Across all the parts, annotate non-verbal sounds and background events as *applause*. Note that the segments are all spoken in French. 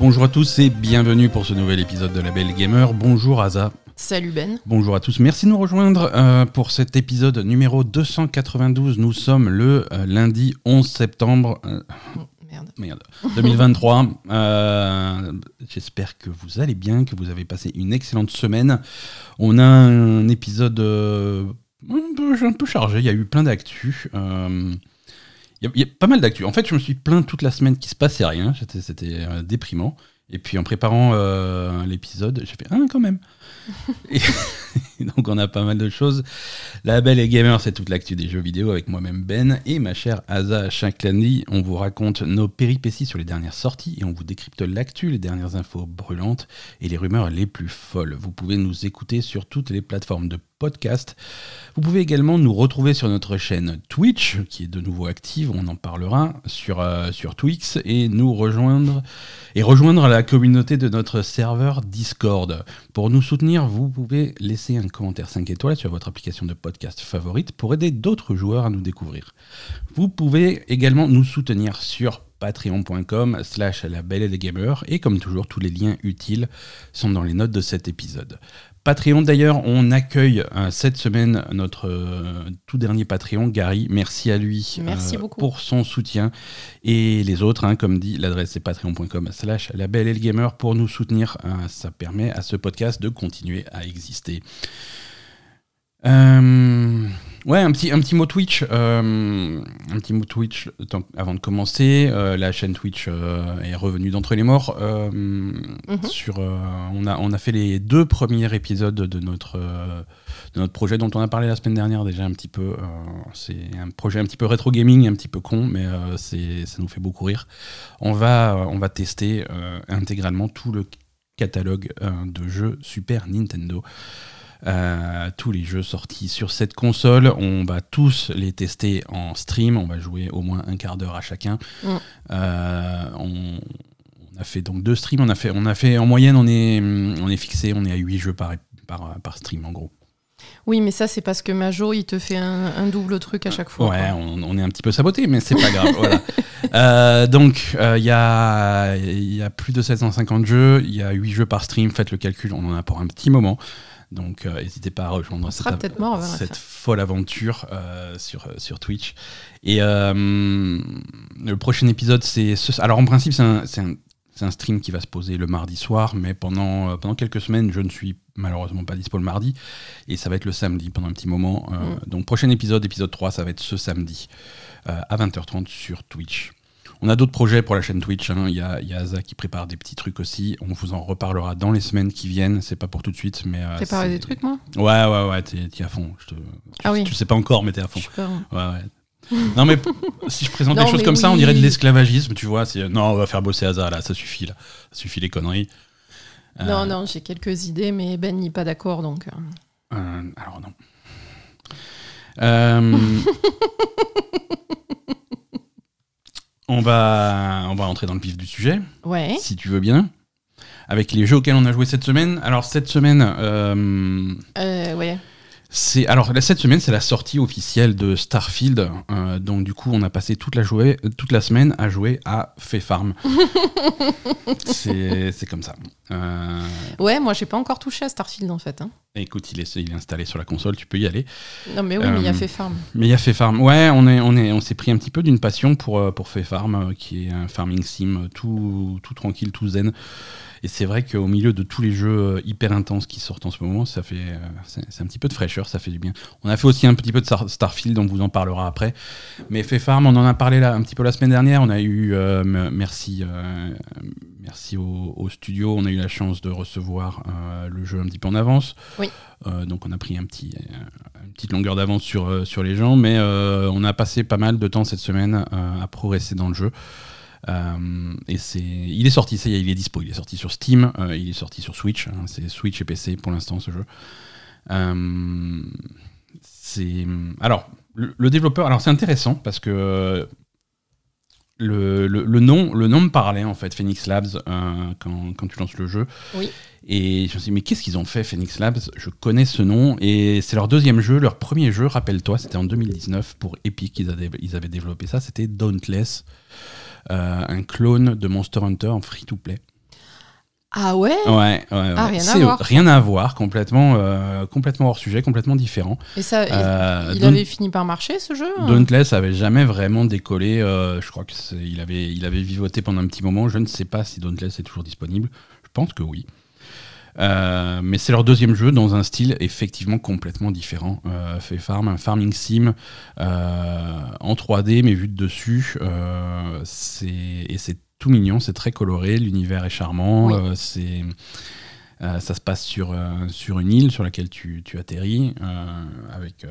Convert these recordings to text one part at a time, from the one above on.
Bonjour à tous et bienvenue pour ce nouvel épisode de La Belle Gamer. Bonjour Aza. Salut Ben. Bonjour à tous, merci de nous rejoindre euh, pour cet épisode numéro 292. Nous sommes le euh, lundi 11 septembre. euh, Oh, merde. Merde. 2023. Euh, J'espère que vous allez bien, que vous avez passé une excellente semaine. On a un épisode euh, un, peu, un peu chargé. Il y a eu plein d'actu. Euh, il y, a- il y a pas mal d'actu. En fait, je me suis plaint toute la semaine qu'il se passait rien. C'était euh, déprimant. Et puis en préparant euh, l'épisode, j'ai fait ah quand même. *laughs* et *laughs* donc on a pas mal de choses. La Belle et Gamer, c'est toute l'actu des jeux vidéo avec moi-même Ben et ma chère Asa chaque lundi. On vous raconte nos péripéties sur les dernières sorties et on vous décrypte l'actu, les dernières infos brûlantes et les rumeurs les plus folles. Vous pouvez nous écouter sur toutes les plateformes de podcast. Vous pouvez également nous retrouver sur notre chaîne Twitch, qui est de nouveau active, on en parlera, sur, euh, sur Twix, et nous rejoindre et rejoindre la communauté de notre serveur Discord. Pour nous soutenir, vous pouvez laisser un commentaire 5 étoiles sur votre application de podcast favorite pour aider d'autres joueurs à nous découvrir. Vous pouvez également nous soutenir sur patreon.com slash la belle et les gamers et comme toujours tous les liens utiles sont dans les notes de cet épisode. Patreon d'ailleurs, on accueille euh, cette semaine notre euh, tout dernier Patreon, Gary. Merci à lui euh, Merci pour son soutien. Et les autres, hein, comme dit, l'adresse c'est patreon.com slash la belle et le gamer pour nous soutenir. Euh, ça permet à ce podcast de continuer à exister. Euh, ouais, un petit, un petit mot Twitch. euh, un petit mot Twitch tant- avant de commencer. Euh, la chaîne Twitch euh, est revenue d'entre les morts. Euh, sur, euh, on, a, on a fait les deux premiers épisodes de notre, euh, de notre projet dont on a parlé la semaine dernière déjà un petit peu. Euh, c'est un projet un petit peu rétro gaming, un petit peu con, mais euh, c'est, ça nous fait beaucoup rire. On va, euh, on va tester euh, intégralement tout le catalogue euh, de jeux Super Nintendo. Euh, tous les jeux sortis sur cette console, on va tous les tester en stream. On va jouer au moins un quart d'heure à chacun. Mm. Euh, on, on a fait donc deux streams. On a fait, on a fait en moyenne, on est, on est fixé, on est à 8 jeux par, par, par stream en gros. Oui, mais ça, c'est parce que Majo, il te fait un, un double truc à chaque fois. Ouais, on, on est un petit peu saboté, mais c'est pas grave. voilà. *laughs* Euh, donc, euh, il y, a, il y a plus de 750 jeux, il y a 8 jeux par stream, faites le calcul, on en a pour un petit moment. Donc, euh, n'hésitez pas à rejoindre cette, mort folle aventure euh, sur, sur Twitch. Et euh, le prochain épisode, c'est. ce- Alors, en principe, c'est un, c'est un- c'est un stream qui va se poser le mardi soir, mais pendant, euh, pendant quelques semaines, je ne suis malheureusement pas dispo le mardi. Et ça va être le samedi pendant un petit moment. Euh, Mm. Donc, prochain épisode, épisode 3, ça va être ce samedi euh, à 20h30 sur Twitch. On a d'autres projets pour la chaîne Twitch. hein. Il y, a, il y a Asa qui prépare des petits trucs aussi. On vous en reparlera dans les semaines qui viennent. C'est pas pour tout de suite, mais. euh, Préparer des trucs, moi Ouais, ouais, ouais, t'es t'es à fond. Je te... tu, Ah oui. tu sais pas encore, mais t'es à fond. Je Ouais, ouais. Non, mais *laughs* si je présente Non, des choses comme ça, on dirait de l'esclavagisme, tu vois. c'est- Non, on va faire bosser Asa, là, ça suffit, là. Ça suffit les conneries. Euh, Non, non, j'ai quelques idées, mais Ben n'est pas d'accord, donc. euh, alors, non. Euh, *laughs* on, va, on va entrer dans le vif du sujet. Ouais. si tu veux bien, avec les jeux auxquels on a joué cette semaine. Alors cette semaine, euh, Euh, ouais. C'est alors cette semaine c'est la sortie officielle de Starfield. Euh, donc du coup on a passé toute la jouer, toute la semaine à jouer à Fay Farm. *laughs* c'est comme ça. Euh, Ouais, moi, j'ai pas encore touché à Starfield, en fait. hein. écoute, il est, il est installé sur la console, tu peux y aller. Non, mais oui, mais il y a Euh, fait farm. Mais il y a Fay Farm. Ouais, on est, on est, on s'est pris un petit peu d'une passion pour euh, pour Fay Farm, euh, qui est un farming sim euh, tout tout tranquille, tout zen. Et c'est vrai qu'au milieu de tous les jeux euh, hyper intenses qui sortent en ce moment, ça fait, euh, c'est un petit peu de fraîcheur, ça fait du bien. On a fait aussi un petit peu de Star- Starfield, on vous en parlera après. Mais Farm, on en a parlé là un petit peu la semaine dernière. On a eu, euh, merci, euh, merci au, au studio, on a eu la chance de recevoir euh, le jeu un petit peu en avance. Oui. Donc on a pris un petit, une petite longueur d'avance sur, sur les gens, mais on a passé pas mal de temps cette semaine à progresser dans le jeu. Euh, et c'est, il est sorti, ça y est, il est dispo. Il est sorti sur Steam, euh, il est sorti sur Switch. hein, c'est Switch et PC pour l'instant ce jeu. Euh, c'est alors le, le développeur. Alors c'est intéressant parce que le, le- le nom, le nom me parlait en fait, Phoenix Labs, euh, quand, quand tu lances le jeu. Oui. Et je me suis dit, mais qu'est-ce qu'ils ont fait, Phoenix Labs? Je connais ce nom. Et c'est leur deuxième jeu. Leur premier jeu, rappelle-toi, c'était en 2019 pour Epic. Ils avaient, ils avaient développé ça. C'était Dauntless, un clone de Monster Hunter en free-to-play. Ah ouais? Ouais, ouais, ouais. Ah, rien à voir. Rien à voir, complètement, euh, complètement hors sujet, complètement différent. Et ça, il- Euh, il avait fini par marcher ce jeu hein? Dauntless avait jamais vraiment décollé. euh, je crois que c'est- il avait, il avait vivoté pendant un petit moment. Je ne sais pas si Dauntless est toujours disponible. Je pense que oui. Euh, mais c'est leur deuxième jeu dans un style effectivement complètement différent. Euh, fait farm, un farming sim euh, en 3D mais vu de dessus. Euh, et c'est tout mignon, c'est très coloré, l'univers est charmant. Oui. c'est ça se passe sur, sur une île sur laquelle tu, tu atterris avec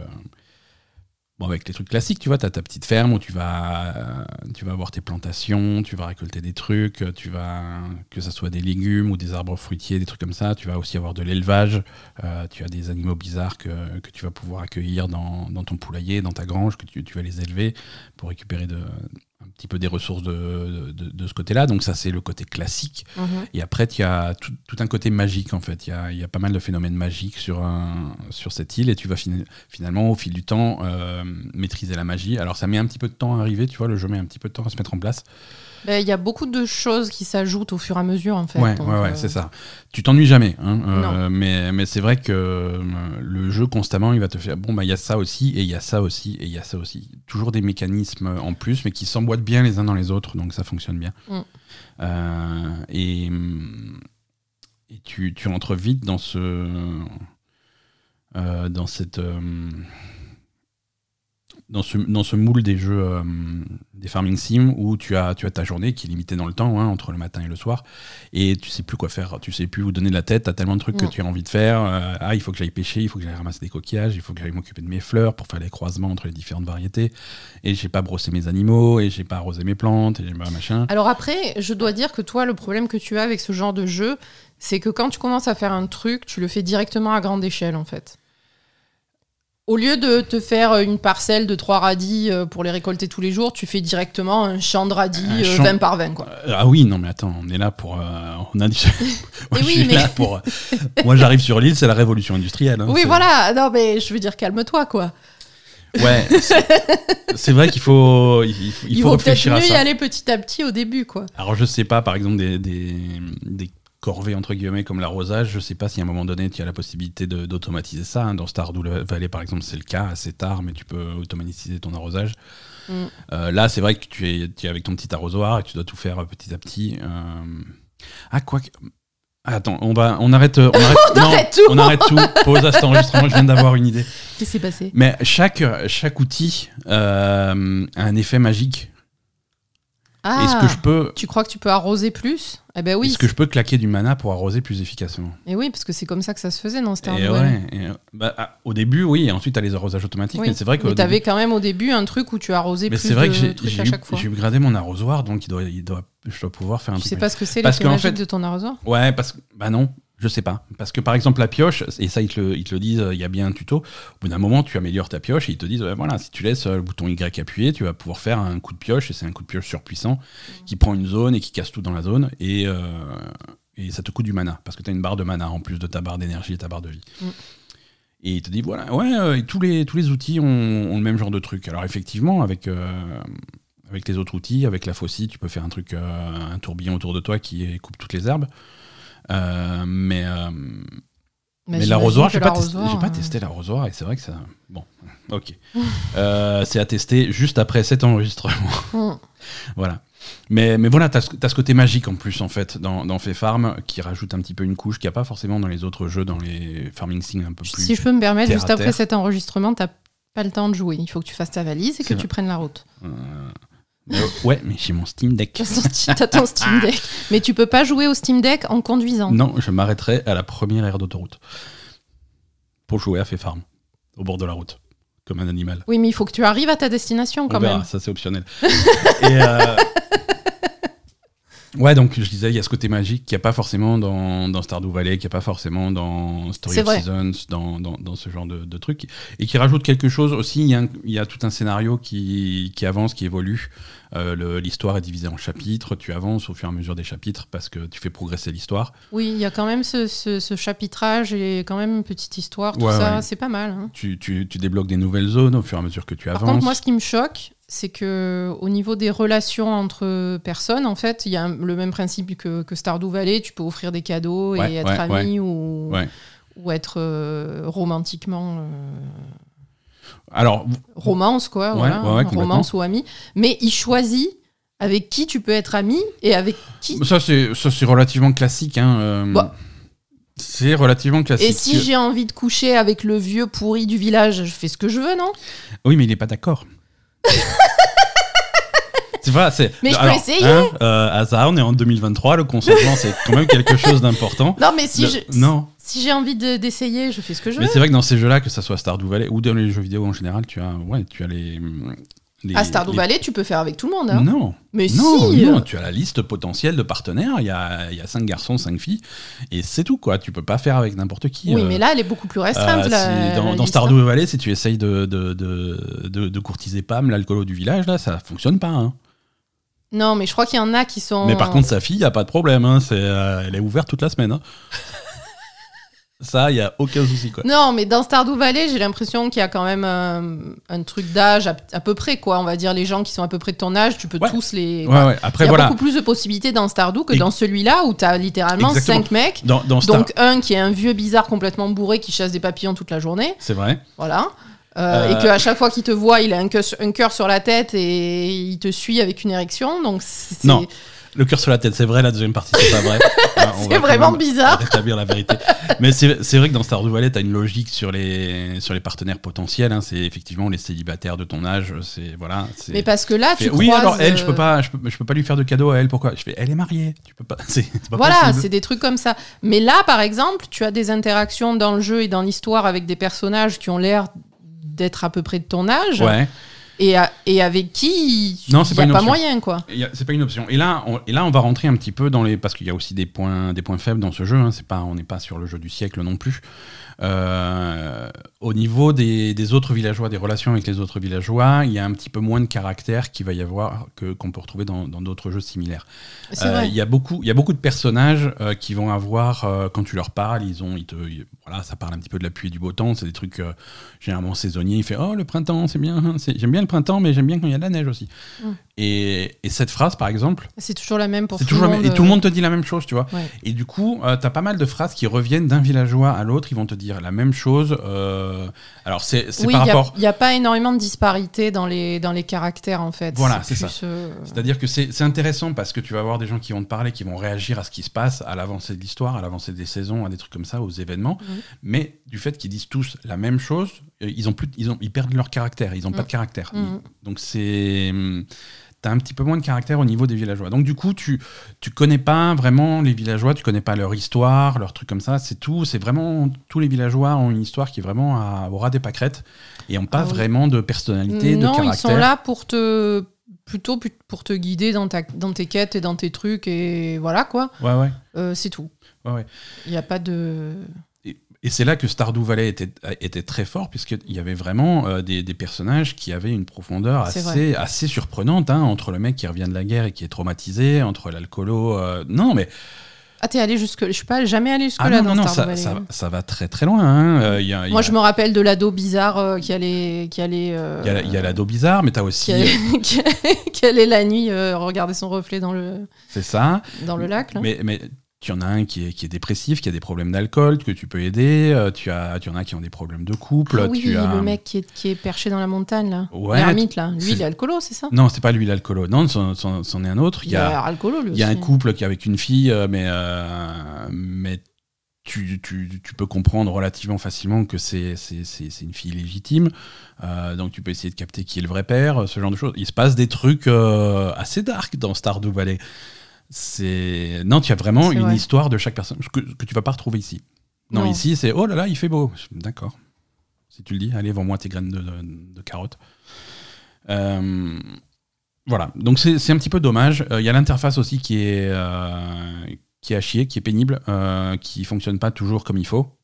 Bon, avec les trucs classiques, tu vois, tu as ta petite ferme où tu vas, tu vas avoir tes plantations, tu vas récolter des trucs, tu vas, que ce soit des légumes ou des arbres fruitiers, des trucs comme ça. Tu vas aussi avoir de l'élevage, euh, tu as des animaux bizarres que, tu vas pouvoir accueillir dans, ton poulailler, dans ta grange, que tu, vas les élever pour récupérer de, petit peu des ressources de, de, de ce côté-là. Donc, ça, c'est le côté classique. Mhm. Et après, il y a tout, tout un côté magique, en fait. Il y a, y a pas mal de phénomènes magiques sur, un- sur cette île et tu vas fina- finalement, au fil du temps, euh, maîtriser la magie. Alors, ça met un petit peu de temps à arriver, tu vois, le jeu met un petit peu de temps à se mettre en place. Ben, Il y a beaucoup de choses qui s'ajoutent au fur et à mesure, en fait. ouais, donc, ouais, ouais, euh, c'est ça. Tu t'ennuies jamais, hein, euh, mais, mais c'est vrai que euh, le jeu, constamment, il va te faire bon, bah, il y a ça aussi, et il y a ça aussi, et il y a ça aussi. Toujours des mécanismes en plus, mais qui s'emboîtent bien les uns dans les autres, donc ça fonctionne bien. Mm. Euh, et et tu, tu entres vite dans ce. dans cette. Dans ce, dans ce moule des jeux euh, des farming sim où tu as, tu as ta journée qui est limitée dans le temps, hein, entre le matin et le soir, et tu sais plus quoi faire, tu sais plus où donner de la tête, tu as tellement de trucs Non. que tu as envie de faire. euh, ah, il faut que j'aille pêcher, il faut que j'aille ramasser des coquillages, il faut que j'aille m'occuper de mes fleurs pour faire les croisements entre les différentes variétés, et j'ai pas brossé mes animaux, et j'ai pas arrosé mes plantes, et j'ai pas machin. Alors après, je dois dire que toi, le problème que tu as avec ce genre de jeu, c'est que quand tu commences à faire un truc, tu le fais directement à grande échelle, en fait. Au lieu de te faire une parcelle de trois radis euh, pour les récolter tous les jours, tu fais directement un champ de radis Un euh, champ- 20 par 20, quoi. Euh, Ah oui, non mais attends, on est là pour... euh, on a *laughs* Moi, Eh oui, mais- là pour... Moi j'arrive sur l'île, c'est la révolution industrielle. hein, oui, voilà. Non, mais je veux dire, calme-toi, quoi. Ouais, c'est- vrai qu'il faut, il, faut- il Il, faut vaut peut-être réfléchir à mieux y ça. aller petit à petit au début, quoi. Alors je sais pas, par exemple des, des, des corvées entre guillemets comme l'arrosage, je sais pas si à un moment donné tu as la possibilité d'automatiser ça. hein. Dans Stardew Valley par exemple c'est le cas assez tard, mais tu peux automatiser ton arrosage. Mm. Euh, là c'est vrai que tu es, tu es avec ton petit arrosoir et tu dois tout faire euh, petit à petit. euh. Ah quoi que... Ah, Attends, on va, on arrête, on *laughs* arrête, On non, arrête tout. on arrête tout. Pause à cet enregistrement. Je viens d'avoir une idée. Qu'est-ce qui s'est passé? Mais chaque, chaque outil euh, a un effet magique. Ah, Est-ce que je peux, tu crois que tu peux arroser plus? Eh ben oui. est-ce que je peux claquer du mana pour arroser plus efficacement? Et oui, parce que c'est comme ça que ça se faisait ouais, et, euh, bah, ah, au début, oui, et ensuite, tu as les arrosages automatiques. Oui. Mais c'est vrai que. Mais t'avais quand même au début un truc où tu arrosais mais plus c'est vrai de que j'ai trucs j'ai à chaque fois. j'ai upgradé mon arrosoir, donc il doit, il doit, je dois pouvoir faire un Tu truc. sais pas ce que c'est magique fait- de ton arrosoir? Ouais, parce que. Bah non, je sais pas. Parce que par exemple, la pioche, et ça, ils te le, ils te le disent, euh, il y a bien un tuto. Au bout d'un moment, tu améliores ta pioche et ils te disent, voilà, si tu laisses euh, le bouton Y appuyé, tu vas pouvoir faire un coup de pioche, et c'est un coup de pioche surpuissant qui prend une zone et qui casse tout dans la zone, et, euh, et ça te coûte du mana, parce que tu as une barre de mana en plus de ta barre d'énergie et ta barre de vie. Mm. Et il te dit, voilà, ouais, euh, et tous, les, tous les outils ont, ont le même genre de truc. Alors effectivement, avec. euh, avec les autres outils, avec la faucille, tu peux faire un truc, un tourbillon autour de toi qui coupe toutes les herbes. Euh, mais euh, mais j'imagine l'arrosoir, j'ai pas, testé, pas euh, testé l'arrosoir et c'est vrai que ça. Bon, *laughs* ok. Euh, c'est à tester juste après cet enregistrement. hum. *laughs* voilà. Mais, mais voilà, t'as ce, t'as ce côté magique en plus, en fait, dans, dans Fait Farm, qui rajoute un petit peu une couche qu'il n'y a pas forcément dans les autres jeux, dans les Farming Sim un peu plus. Si je peux me permettre, juste après cet enregistrement, t'as pas le temps de jouer. Il faut que tu fasses ta valise et que tu prennes la route. Euh, mais, ouais, mais j'ai mon Steam Deck. T'as ton Steam *laughs* Deck. Mais tu peux pas jouer au Steam Deck en conduisant. Non, je m'arrêterai à la première aire d'autoroute pour jouer à Fait Farm, au bord de la route, comme un animal. Oui, mais il faut que tu arrives à ta destination On quand verra, même. ça c'est optionnel. *laughs* Et, euh, Ouais, donc je disais, il y a ce côté magique qu'il n'y a pas forcément dans, dans Stardew Valley, qu'il n'y a pas forcément dans Story of vrai. Seasons, dans, dans, dans ce genre de, de trucs, et qui rajoute quelque chose aussi. Il y y a tout un scénario qui, qui avance, qui évolue. Euh, L'histoire est divisée en chapitres, tu avances au fur et à mesure des chapitres parce que tu fais progresser l'histoire. Oui, il y a quand même ce, ce- ce chapitrage et quand même une petite histoire, tout Ouais, ça, ouais. c'est pas mal. hein. Tu, tu, tu débloques des nouvelles zones au fur et à mesure que tu Par avances. contre, moi, ce qui me choque, c'est que au niveau des relations entre personnes, en fait, il y a le même principe que, que Stardew Valley. Tu peux offrir des cadeaux et être ami ou, ou être euh, romantiquement euh, Alors, romance quoi, Ouais, voilà, ouais, romance ou ami. Mais il choisit avec qui tu peux être ami et avec qui. ça c'est ça, c'est relativement classique. Hein, euh, Bah. C'est relativement classique. Et si j'ai envie de coucher avec le vieux pourri du village, je fais ce que je veux, non? Oui, mais il est pas d'accord. *laughs* c'est voilà, c'est. Mais je peux essayer. hein, euh, hasard, on est en 2023, le consentement c'est quand même quelque *laughs* chose d'important. Non, mais si Le- je- Non, si j'ai envie de- d'essayer, je fais ce que je mais veux. c'est vrai que dans ces jeux-là, que ça soit Stardew Valley ou dans les jeux vidéo en général, tu as, ouais, tu as les. les À Stardew les- Valley, tu peux faire avec tout le monde. Hein. Non, Mais non, si non, tu as la liste potentielle de partenaires. Il y a, il y a cinq garçons, cinq filles, et c'est tout quoi. Tu peux pas faire avec n'importe qui. Oui, euh, mais là, elle est beaucoup plus restreinte. Euh, la- dans la dans liste. Stardew Valley, si tu essayes de, de, de, de- de courtiser Pam, l'alcoolo du village, là, ça fonctionne pas. hein. Non, mais je crois qu'il y en a qui sont. Mais par contre, sa fille, il a pas de problème. hein. C'est, euh, elle est ouverte toute la semaine. hein. *laughs* ça, il y a aucun souci. Quoi. Non, mais dans Stardew Valley, j'ai l'impression qu'il y a quand même un, un truc d'âge à, à peu près, quoi. On va dire les gens qui sont à peu près de ton âge, tu peux Ouais. tous les. Ouais, ouais. Après, Il y a voilà. beaucoup plus de possibilités dans Stardew que Et- dans celui-là où tu as littéralement Exactement. cinq mecs. Dans, dans Star... Donc un qui est un vieux bizarre complètement bourré qui chasse des papillons toute la journée, C'est vrai. voilà. Euh, Euh, Et qu'à chaque fois qu'il te voit, il a un cœur, sur la tête et il te suit avec une érection. Donc Non, Le cœur sur la tête, c'est vrai. La deuxième partie, c'est pas vrai. Hein, *laughs* on C'est vraiment bizarre. Rétablir la vérité. Mais c'est vrai que dans Stardew Valley, tu as une logique sur les, sur les partenaires potentiels. hein. C'est effectivement les célibataires de ton âge. C'est voilà. Mais parce que là, tu Fait, oui, croises, alors elle, je peux euh, pas, je peux, je peux pas lui faire de cadeau à elle. Pourquoi? Je fais, elle est mariée. Tu peux pas. *laughs* C'est pas Voilà, c'est des trucs comme ça. Mais là, par exemple, tu as des interactions dans le jeu et dans l'histoire avec des personnages qui ont l'air d'être à peu près de ton âge Ouais. et, à- et avec qui Non, c'est pas une pas option. moyen, quoi. C'est pas une option. Et là, on, et là, on va rentrer un petit peu dans les parce qu'il y a aussi des points, des points faibles dans ce jeu. Hein. C'est pas, on n'est pas sur le jeu du siècle non plus. Euh, au niveau des, des autres villageois, des relations avec les autres villageois, il y a un petit peu moins de caractère qu'il va y avoir que qu'on peut retrouver dans d'autres jeux similaires. Euh. Il y a beaucoup, il y a beaucoup de personnages euh, qui vont avoir quand tu leur parles, ils ont, ils te, ils- voilà, ça parle un petit peu de la pluie et du beau temps. C'est des trucs généralement saisonniers. Il fait oh le printemps, c'est bien, hein, j'aime bien le printemps, mais j'aime bien quand il y a de la neige aussi. Et, et cette phrase, par exemple, C'est toujours la même pour tout le monde. et tout le monde te dit la même chose, tu vois. Ouais. Et du coup, tu t'as pas mal de phrases qui reviennent d'un villageois à l'autre. Ils vont te dire la même chose. euh, alors c'est Oui, par il rapport. n'y a, pas énormément de disparité dans les, dans les caractères, en fait. Voilà, c'est plus, euh, C'est-à-dire que c'est c'est intéressant parce que tu vas avoir des gens qui vont te parler, qui vont réagir à ce qui se passe, à l'avancée de l'histoire, à l'avancée des saisons, à des trucs comme ça, aux événements. Mhm. Mais du fait qu'ils disent tous la même chose, euh, ils, ont plus, ils, ont, ils perdent leur caractère, ils n'ont pas Mhm. de caractère. Mhm. Donc c'est. Hum, T'as un petit peu moins de caractère au niveau des villageois. Donc du coup, tu tu connais pas vraiment les villageois, tu connais pas leur histoire, leurs trucs comme ça. C'est tout. C'est vraiment tous les villageois ont une histoire qui est vraiment à, au ras des pâquerettes et ont pas Ah oui. vraiment de personnalité, de non, caractère. ils sont là pour te plutôt pour te guider dans, ta, dans tes quêtes et dans tes trucs et voilà quoi. Ouais ouais. Euh, c'est tout. Ouais, ouais. Il n'y a pas de. Et c'est là que Stardew Valley était, était très fort, puisqu'il y avait vraiment euh, des, des personnages qui avaient une profondeur assez, assez surprenante, hein, entre le mec qui revient de la guerre et qui est traumatisé, entre l'alcoolo. euh, non, mais. Ah, t'es allé jusque. Je suis pas jamais allé jusque Ah non, non, non, Stardew ça, Valley. ça, ça va très très loin. hein. Euh, y a- Moi, je me rappelle de l'ado bizarre euh, qui allait, qui allait, euh, il y a, l'ado bizarre, mais t'as aussi. qui allait- *laughs* la nuit regarder son reflet dans le, C'est ça. dans le lac. Là. Mais, mais tu en as un qui est, qui est dépressif, qui a des problèmes d'alcool, que tu peux aider. euh, tu, as, tu en as qui ont des problèmes de couple. Ah oui, tu as... le mec qui est, qui est perché dans la montagne là. Ouais, L'ermite là. Lui, il est alcoolo, c'est ça? Non, c'est pas lui l'alcoolo. Non, c'en est un autre. Il a l'air alcoolo lui Il y a un couple qui est avec une fille, euh, mais, euh, mais tu, tu, tu peux comprendre relativement facilement que c'est une fille légitime. Euh, donc tu peux essayer de capter qui est le vrai père, ce genre de choses. Il se passe des trucs assez dark dans Stardew Valley. C'est non, tu as vraiment une vrai. histoire de chaque personne que, que tu vas pas retrouver ici. Non, Non. ici c'est oh là là, il fait beau. D'accord. Si tu le dis, allez, vends-moi tes graines de, de- de carottes. Euh, voilà, donc c'est un petit peu dommage. Euh, Il y a l'interface aussi qui est, euh, qui est à chier, qui est pénible, qui fonctionne pas toujours comme il faut,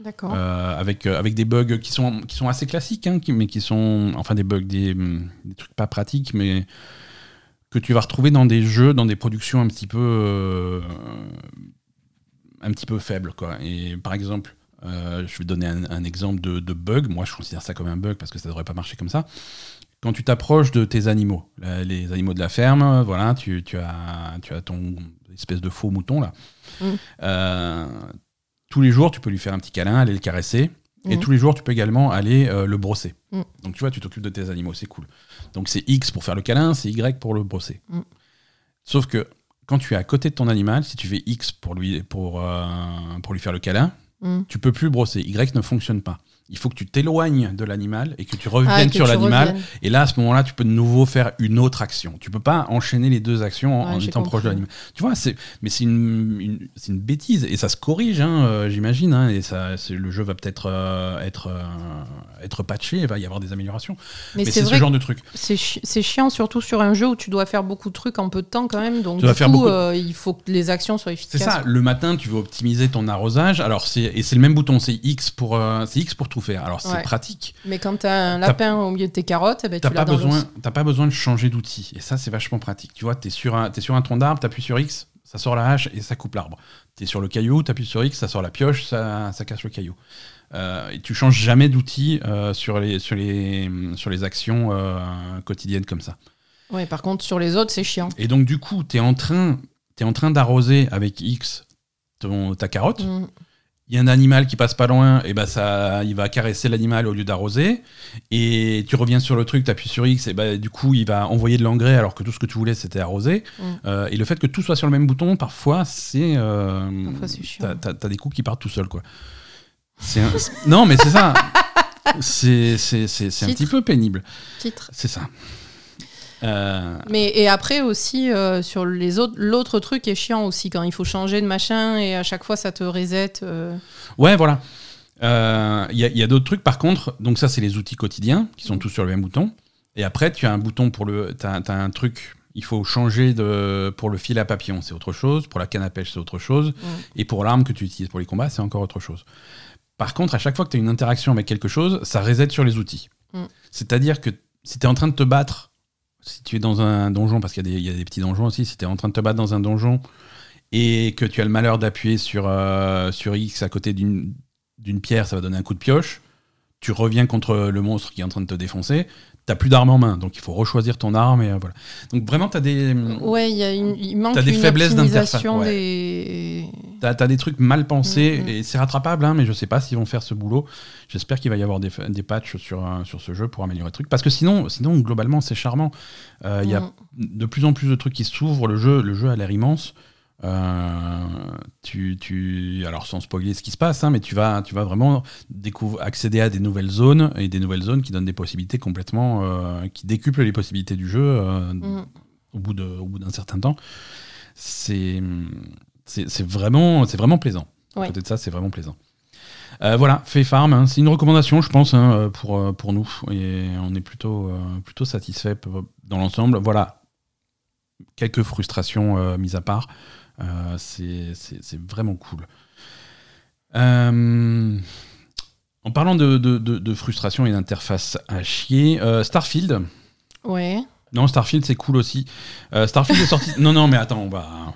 D'accord. euh, avec, euh, avec des bugs qui sont, qui sont assez classiques, hein, qui- mais qui sont, enfin des bugs, des, des trucs pas pratiques, mais que tu vas retrouver dans des jeux, dans des productions un petit peu, euh, un petit peu faibles, quoi. Et par exemple, euh, je vais donner un, un exemple de, de bug. Moi, je considère ça comme un bug parce que ça devrait pas marcher comme ça. quand tu t'approches de tes animaux, les animaux de la ferme, voilà, tu, tu as, tu as ton espèce de faux mouton là. Mm. Euh, tous les jours, tu peux lui faire un petit câlin, aller le caresser. Et Mm. tous les jours, tu peux également aller euh, le brosser. Mm. Donc tu vois, tu t'occupes de tes animaux, c'est cool. Donc c'est X pour faire le câlin, c'est Y pour le brosser. Mm. Sauf que quand tu es à côté de ton animal, si tu fais X pour lui, pour, euh, pour lui faire le câlin, Mm. tu peux plus brosser. Y ne fonctionne pas. Il faut que tu t'éloignes de l'animal et que tu reviennes Ah, que sur l'animal. Et là, à ce moment-là, tu peux de nouveau faire une autre action. Tu peux pas enchaîner les deux actions en, Ouais, en j'ai étant proche de l'animal. Tu vois, c'est, mais c'est une, une- c'est une bêtise et ça se corrige, hein, euh, j'imagine. hein, et ça, c'est- le jeu va peut-être euh, être, euh, être patché, il va y avoir des améliorations. Mais, Mais, c'est c'est ce genre de truc. C'est chi- c'est chiant, surtout sur un jeu où tu dois faire beaucoup de trucs en peu de temps quand même. Donc, Tu du dois faire coup, beaucoup il faut que les actions soient C'est efficaces. ça. Le matin, tu veux optimiser ton arrosage. Alors c'est et c'est le même bouton, c'est X pour c'est X pour tout faire. Alors c'est pratique. Mais quand t'as un lapin au milieu de tes carottes, eh ben, T'as tu pas besoin, pas besoin de changer d'outil. Et ça, c'est vachement pratique. Tu vois, t'es sur un, t'es sur un tronc d'arbre, t'appuies sur X, ça sort la hache et ça coupe l'arbre. T'es sur le caillou, t'appuies sur X, ça sort la pioche, ça, ça casse le caillou. Euh, et tu changes jamais d'outil euh, sur les sur les sur les actions euh, quotidiennes comme ça. Ouais, par contre, sur les autres, c'est chiant. Et donc du coup, t'es en train, en train d'arroser avec X ton, ta carotte. Mm. Il y a un animal qui passe pas loin, et ben ça, il va caresser l'animal au lieu d'arroser. Et tu reviens sur le truc, tu appuies sur X, et ben du coup, il va envoyer de l'engrais alors que tout ce que tu voulais, c'était arroser. Mm. Euh, et le fait que tout soit sur le même bouton, parfois, c'est. euh, Parfois, c'est chiant. t'as- des coups qui partent tout seuls, quoi. C'est un- c'est- non, mais c'est ça. *laughs* C'est c'est- c'est- c'est un petit peu pénible. Titre. C'est ça. Euh, Mais et après aussi euh, sur les autres, l'autre truc est chiant aussi quand il faut changer de machin et à chaque fois ça te reset. euh. Ouais, voilà. Il y a, d'autres trucs, par contre. Donc, ça, c'est les outils quotidiens qui sont tous sur le même bouton. Et après, tu as un bouton pour le. Tu as, un truc. Il faut changer de, pour le fil à papillon, c'est autre chose. Pour la canne à pêche, c'est autre chose. Et pour l'arme que tu utilises pour les combats, c'est encore autre chose. Par contre, à chaque fois que tu as une interaction avec quelque chose, ça reset sur les outils. Mm. C'est-à-dire que si tu es en train de te battre, si tu es dans un donjon, parce qu'il y, a des- petits donjons aussi, si tu es en train de te battre dans un donjon et que tu as le malheur d'appuyer sur, euh, sur X à côté d'une pierre, ça va donner un coup de pioche. Tu reviens contre le monstre qui est en train de te défoncer. T'as plus d'arme en main, donc il faut rechoisir ton arme et euh, voilà. Donc vraiment, t'as des, Ouais, il y a une- il manque T'as des une faiblesses d'interface, des. t'as, t'as des trucs mal pensés Mm, mm. et c'est rattrapable, hein, mais je sais pas s'ils vont faire ce boulot. J'espère qu'il va y avoir des, des patchs sur, euh, sur ce jeu pour améliorer le truc, parce que sinon, sinon globalement, c'est charmant. Euh, Il y a Mm. de plus en plus de trucs qui s'ouvrent. Le jeu, le jeu a l'air immense. Euh, tu, tu, alors sans spoiler ce qui se passe, hein, mais tu vas, tu vas vraiment accéder à des nouvelles zones et des nouvelles zones qui donnent des possibilités complètement, euh, qui décuplent les possibilités du jeu euh, Mm. au bout de, au bout d'un certain temps. C'est, vraiment, c'est vraiment plaisant. Ouais. À côté de ça, c'est vraiment plaisant. Euh, voilà, fait farm, hein. c'est une recommandation, je pense, hein, pour, pour nous, et on est plutôt, euh, plutôt satisfait dans l'ensemble. Voilà, quelques frustrations euh, mises à part, c'est c'est- vraiment cool. Euh, en parlant de, de, de- de frustration et d'interface à chier, euh, Starfield. Ouais. Non, Starfield, c'est cool aussi. Euh, Starfield est sorti. *laughs* Non, non, mais attends, on va.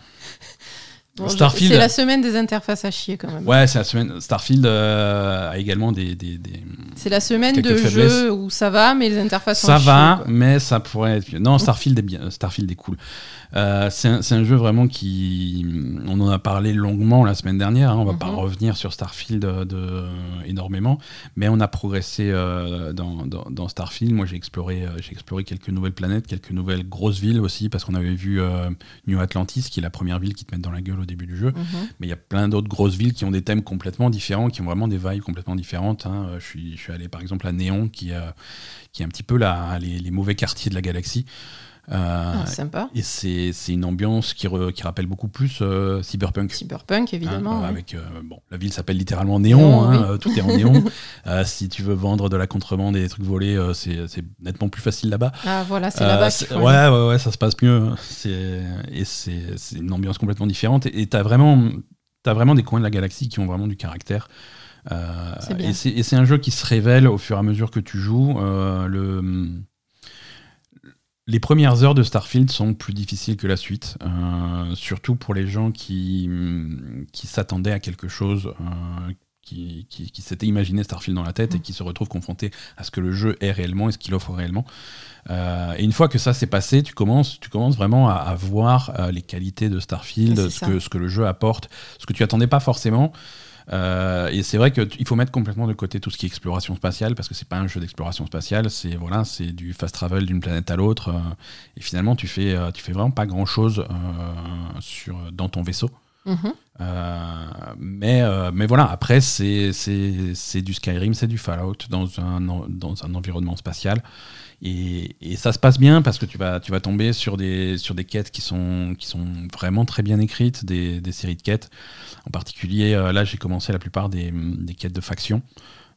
Bon, je- Starfield. C'est la semaine des interfaces à chier quand même. Ouais, c'est la semaine. Starfield euh, a également des. des- des- C'est la semaine de faiblesses. jeux où ça va, mais les interfaces Ça sont va, chier, mais ça pourrait être. Non, Starfield est bien. Starfield est cool. Euh, c'est un, jeu vraiment qui. On en a parlé longuement la semaine dernière. hein, on va pas Mhm. revenir sur Starfield euh, de, énormément, mais on a progressé euh, dans, dans- dans Starfield. Moi, j'ai exploré, euh, j'ai exploré quelques nouvelles planètes, quelques nouvelles grosses villes aussi, parce qu'on avait vu New Atlantis, qui est la première ville qui te met dans la gueule au début du jeu. Mhm. Mais il y a plein d'autres grosses villes qui ont des thèmes complètement différents, qui ont vraiment des vibes complètement différentes. hein. Je, suis, je suis allé par exemple à Néon, qui, qui est un petit peu la, les, les mauvais quartiers de la galaxie. Euh, Ah, sympa. et c'est c'est une ambiance qui, re- qui rappelle beaucoup plus euh, Cyberpunk. Cyberpunk, Hein, évidemment. euh, ouais. avec, euh, bon, la ville s'appelle littéralement Néon, Néon, hein, oui. euh, tout est en néon. *laughs* Euh, si tu veux vendre de la contrebande et des trucs volés, euh, c'est c'est nettement plus facile là-bas. Ah voilà, c'est Euh, là-bas ouais, ouais, ouais, ça se passe mieux. C'est et c'est c'est une ambiance complètement différente. Et t'as vraiment, as vraiment des coins de la galaxie qui ont vraiment du caractère. Euh, C'est bien. et c'est un jeu qui se révèle au fur et à mesure que tu joues. Euh, le les premières heures de Starfield sont plus difficiles que la suite, euh, surtout pour les gens qui, qui s'attendaient à quelque chose euh, qui, qui, qui s'était imaginé Starfield dans la tête et qui se retrouve confronté à ce que le jeu est réellement et ce qu'il offre réellement. Euh, et une fois que ça s'est passé, tu commences, tu commences vraiment à, à voir les qualités de Starfield, ce que, ce que le jeu apporte, ce que tu attendais pas forcément. Euh, et c'est vrai qu'il faut mettre complètement de côté tout ce qui est exploration spatiale parce que c'est pas un jeu d'exploration spatiale, c'est voilà, c'est du fast travel d'une planète à l'autre. euh, et finalement, tu fais, euh, tu fais vraiment pas grand chose sur dans ton vaisseau. Mhm. Euh, mais, mais voilà, après, c'est du Skyrim, c'est du Fallout dans un, dans un environnement spatial. Et, et ça se passe bien parce que tu vas, tu vas tomber sur des, sur des quêtes qui sont, qui sont vraiment très bien écrites, des, des séries de quêtes. En particulier, euh, là, j'ai commencé la plupart des, des quêtes de factions.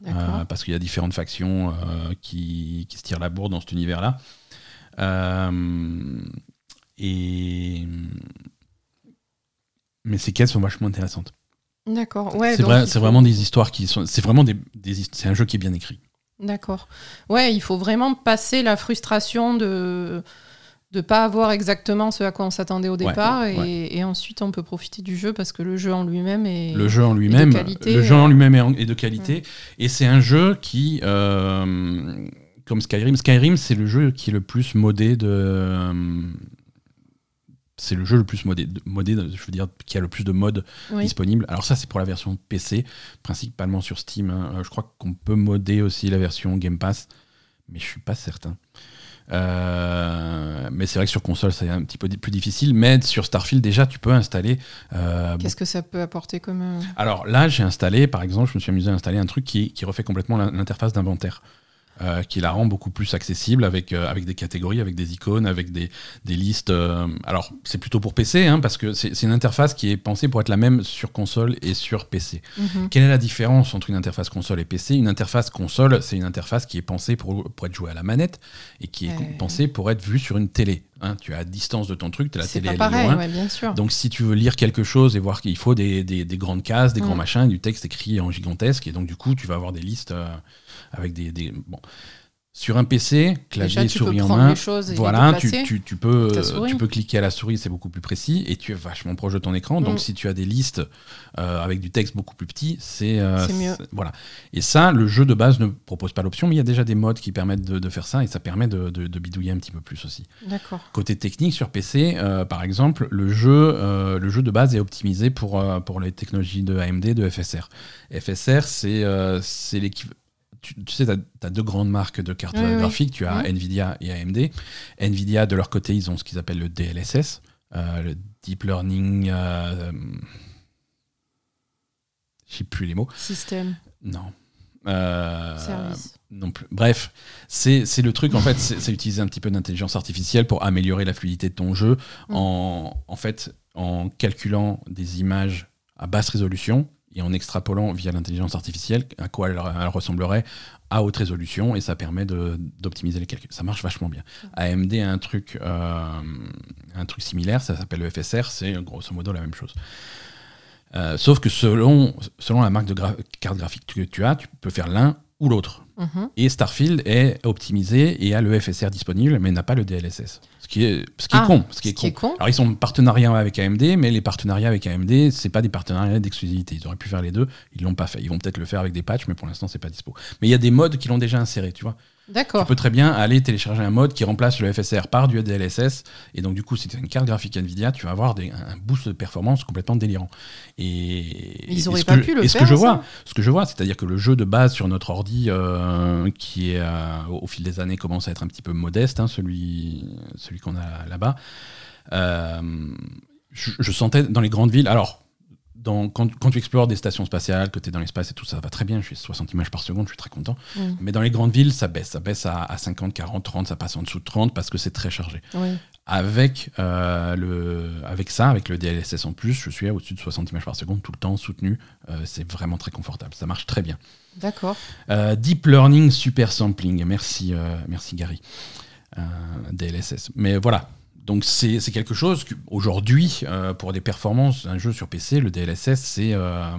Euh, parce qu'il y a différentes factions euh, qui, qui se tirent la bourre dans cet univers-là. Et... Mais ces quêtes sont vachement intéressantes. D'accord. Ouais, c'est vrai- vraiment des histoires qui sont. C'est vraiment des, des C'est un jeu qui est bien écrit. D'accord. Ouais, il faut vraiment passer la frustration de de pas avoir exactement ce à quoi on s'attendait au Ouais, départ et, ouais. et ensuite on peut profiter du jeu parce que le jeu en lui-même est Le jeu en lui-même, le jeu euh. en lui-même est, en- est de qualité, et c'est un jeu qui, euh, comme Skyrim, Skyrim c'est le jeu qui est le plus modé de, euh, c'est le jeu le plus modé, modé, je veux dire, qui a le plus de modes Oui. disponibles. Alors ça c'est pour la version PC, principalement sur Steam. hein. Euh, Je crois qu'on peut modder aussi la version Game Pass, mais je suis pas certain. Euh, mais c'est vrai que sur console c'est un petit peu plus difficile. Mais sur Starfield déjà tu peux installer euh, Qu'est-ce que ça peut apporter comme euh, alors là, j'ai installé, par exemple, je me suis amusé à installer un truc qui, qui refait complètement l'in- l'interface d'inventaire. Euh, qui la rend beaucoup plus accessible avec, euh, avec des catégories, avec des icônes, avec des, des listes. euh, alors, c'est plutôt pour PC, hein, parce que c'est une interface qui est pensée pour être la même sur console et sur PC. mhm. Quelle est la différence entre une interface console et PC Une interface console, c'est une interface qui est pensée pour, pour être jouée à la manette et qui est pensée pour être vue sur une télé. Hein. tu es à distance de ton truc, as la télé pas elle est pareil, loin. ouais, bien sûr. Donc si tu veux lire quelque chose et voir qu'il faut des, des- des grandes cases, des grands Mm. machins, du texte écrit en gigantesque, et donc du coup tu vas avoir des listes euh, avec des, des- bon. Sur un PC, clavier Déjà, souris en main, voilà, tu, déplacer. tu- tu peux, Ta euh, tu peux cliquer à la souris, c'est beaucoup plus précis, et tu es vachement proche de ton écran. Mm. Donc si tu as des listes euh, avec du texte beaucoup plus petit, c'est euh, mieux. Voilà. Et ça, le jeu de base ne propose pas l'option, mais il y a déjà des modes qui permettent de, de faire ça, et ça permet de- de- de bidouiller un petit peu plus aussi. D'accord. Côté technique, sur PC, euh, par exemple, le jeu, le jeu de base est optimisé pour, pour les technologies de AMD, de FSR. FSR, c'est c'est l'équivalent. Tu, tu sais, tu as, deux grandes marques de cartes Oui, oui. graphiques. Tu as Mhm. Nvidia et AMD. Nvidia, de leur côté, ils ont ce qu'ils appellent le DLSS, euh, le Deep Learning. euh, je sais plus les mots. Système, Non. Euh, service. non plus. Bref, c'est le truc, en fait, c'est utiliser un petit peu d'intelligence artificielle pour améliorer la fluidité de ton jeu Mm. en, en fait, en calculant des images à basse résolution et en extrapolant via l'intelligence artificielle à quoi elle, ressemblerait à haute résolution et ça permet d'optimiser les calculs. Ça marche vachement bien. AMD a un truc, euh, un truc similaire, ça s'appelle le FSR, c'est grosso modo la même chose. Euh, sauf que selon, selon la marque de carte graphique que tu as, tu peux faire l'un ou l'autre. Mhm. Et Starfield est optimisé et a le FSR disponible, mais n'a pas le DLSS. Ce qui est, ce qui Ah, est con. Ce qui est ce qui est con. con. Alors, ils sont en partenariat avec AMD, mais les partenariats avec AMD, c'est pas des partenariats d'exclusivité. Ils auraient pu faire les deux, ils l'ont pas fait. Ils vont peut-être le faire avec des patchs, mais pour l'instant, c'est pas dispo. Mais il y a des modes qui l'ont déjà inséré, tu vois. Tu D'accord. peux très bien aller télécharger un mode qui remplace le FSR par du DLSS. Et donc, du coup, si tu as une carte graphique Nvidia, tu vas avoir des- un boost de performance complètement délirant. Et, Ils et auraient ce pas que- pu le et ce faire, que je vois, ce que je vois, c'est-à-dire que le jeu de base sur notre ordi, euh, qui est euh, au fil des années commence à être un petit peu modeste, hein, celui, celui qu'on a là-bas. euh, je, je sentais dans les grandes villes. Alors, dans, quand, quand tu explores des stations spatiales, que tu es dans l'espace et tout, ça va très bien. Je suis 60 images par seconde, je suis très content. Mm. Mais dans les grandes villes, ça baisse. Ça baisse à, à 50, 40, 30, ça passe en dessous de 30 parce que c'est très chargé. Oui. Avec, euh, le, avec ça, avec le DLSS en plus, je suis à au-dessus de 60 images par seconde tout le temps, soutenu. Euh, c'est vraiment très confortable. Ça marche très bien. D'accord. Euh, Deep Learning Super Sampling. Merci, merci Gary. DLSS. Mais voilà. Donc c'est quelque chose qu'aujourd'hui, euh, pour des performances d'un jeu sur PC, le DLSS, c'est euh,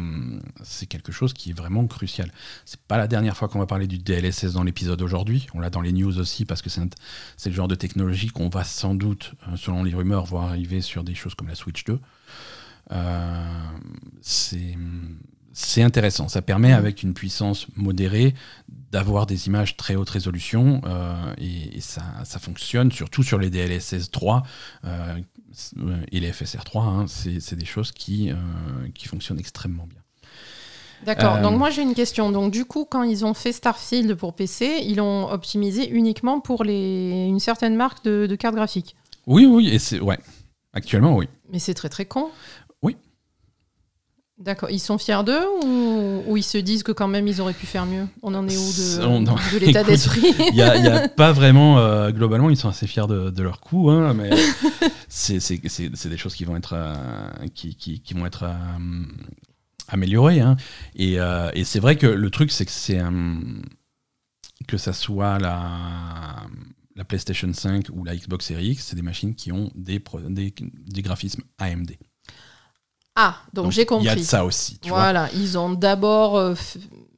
c'est quelque chose qui est vraiment crucial. C'est pas la dernière fois qu'on va parler du DLSS dans l'épisode aujourd'hui. On l'a dans les news aussi parce que c'est le genre de technologie qu'on va sans doute, euh, selon les rumeurs, voir arriver sur des choses comme la Switch 2. Euh, c'est c'est intéressant. Ça permet, avec une puissance modérée, d'avoir des images très haute résolution euh, et, ça, ça, fonctionne surtout sur les DLSS 3 euh, et les FSR 3. Hein. c'est des choses qui, euh, qui fonctionnent extrêmement bien. D'accord. Donc moi j'ai une question. Donc du coup, quand ils ont fait Starfield pour PC, ils l'ont optimisé uniquement pour les... une certaine marque de, de cartes graphiques. Oui, oui, et c'est ouais. Actuellement, oui. Mais c'est très très con. D'accord. Ils sont fiers d'eux ou... ils se disent que quand même ils auraient pu faire mieux? On en est où de, l'état d'esprit? Il n'y a, *laughs* pas vraiment. Euh, globalement, ils sont assez fiers de, leur coup, hein, mais c'est des choses qui vont être, euh, qui, qui, vont être euh, améliorées. Hein. Et, et c'est vrai que le truc, c'est que c'est que ça soit la la PlayStation 5 ou la Xbox Series X, c'est des machines qui ont des, des, graphismes AMD. Ah, donc, j'ai compris. Il y a de ça aussi. voilà, ils ont d'abord euh,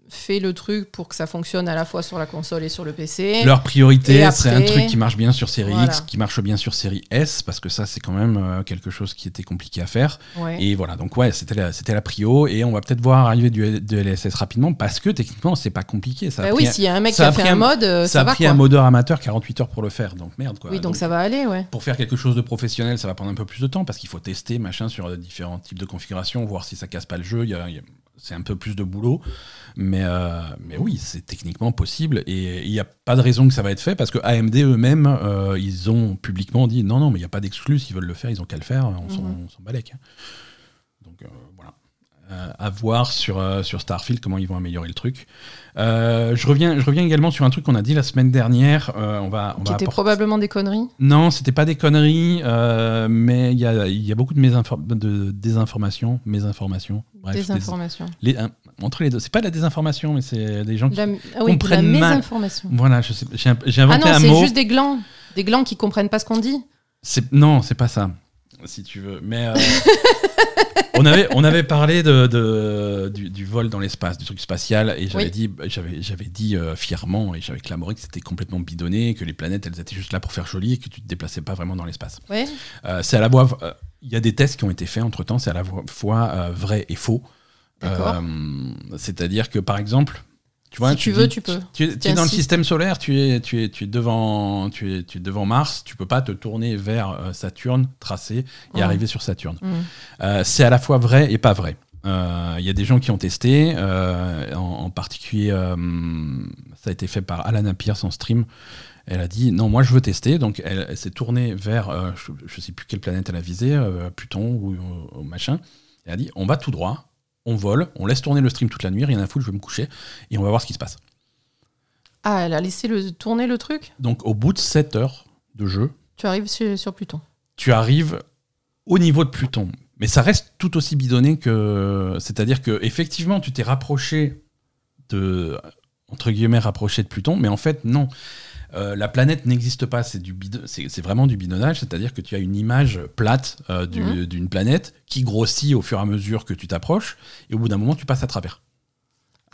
fait le truc pour que ça fonctionne à la fois sur la console et sur le PC. Leur priorité, c'est un truc qui marche bien sur série X, qui marche bien sur série S, parce que ça, c'est quand même euh, quelque chose qui était compliqué à faire. Et voilà, donc ouais, c'était la, c'était la prio, et on va peut-être voir arriver du, de LSS rapidement, parce que techniquement, c'est pas compliqué. Ça bah oui, s'il y a un mec qui a, fait un, mode, euh, ça, ça a pris un modeur amateur 48 heures pour le faire, donc merde quoi. Oui, donc, ça va aller, ouais. Pour faire quelque chose de professionnel, ça va prendre un peu plus de temps, parce qu'il faut tester machin sur différents types de configurations, voir si ça casse pas le jeu. Il y a c'est un peu plus de boulot. Mais, euh, mais oui, c'est techniquement possible et il n'y a pas de raison que ça va être fait parce que AMD eux-mêmes, euh, ils ont publiquement dit non, non, mais il n'y a pas d'exclus, s'ils veulent le faire, ils ont qu'à le faire, on s'en mhm. balèque. Hein. Donc euh, voilà. À voir sur, sur Starfield comment ils vont améliorer le truc. je, reviens, je reviens également sur un truc qu'on a dit la semaine dernière. on va, Qui était probablement des conneries Non, c'était pas des conneries, mais il y a, y a, beaucoup de, de désinformations, mésinformations. Bref, désinformation. Les, entre les deux. C'est pas de la désinformation, mais c'est des gens qui ah oui, comprennent la mésinformation. Voilà, j'ai inventé ah non, c'est juste des glands. Des glands qui comprennent pas ce qu'on dit. Non, c'est pas ça, si tu veux. Mais euh, *laughs* on, avait, on avait parlé de, de du, vol dans l'espace, du truc spatial, et j'avais dit, j'avais dit euh, fièrement, et j'avais clamoré que c'était complètement bidonné, que les planètes, elles étaient juste là pour faire joli, et que tu te déplaçais pas vraiment dans l'espace. Euh, c'est à la fois il y a des tests qui ont été faits entre temps, c'est à la fois euh, vrai et faux. Euh, c'est-à-dire que par exemple, tu vois, si tu, veux, tu peux. Tu, es dans le système solaire, tu es, tu es, tu es devant, tu es, tu es devant Mars, tu peux pas te tourner vers euh, Saturne, tracer et arriver sur Saturne. c'est à la fois vrai et pas vrai. Il y a des gens qui ont testé, en, particulier, ça a été fait par Alana Pierce en stream. Elle a dit non, moi je veux tester. Donc elle, s'est tournée vers, euh, je ne sais plus quelle planète elle a visé, euh, Pluton ou, machin. Elle a dit on va tout droit, on vole, on laisse tourner le stream toute la nuit, rien à foutre, je vais me coucher et on va voir ce qui se passe. Ah, elle a laissé le, tourner le truc? Donc au bout de 7 heures de jeu, tu arrives sur, Pluton. Tu arrives au niveau de Pluton. Mais ça reste tout aussi bidonné que. C'est-à-dire que effectivement, tu t'es rapproché de. entre guillemets, rapproché de Pluton, mais en fait, non. Euh, la planète n'existe pas, c'est du c'est vraiment du bidonnage, c'est-à-dire que tu as une image plate euh, mhm. d'une planète qui grossit au fur et à mesure que tu t'approches, et au bout d'un moment, tu passes à travers.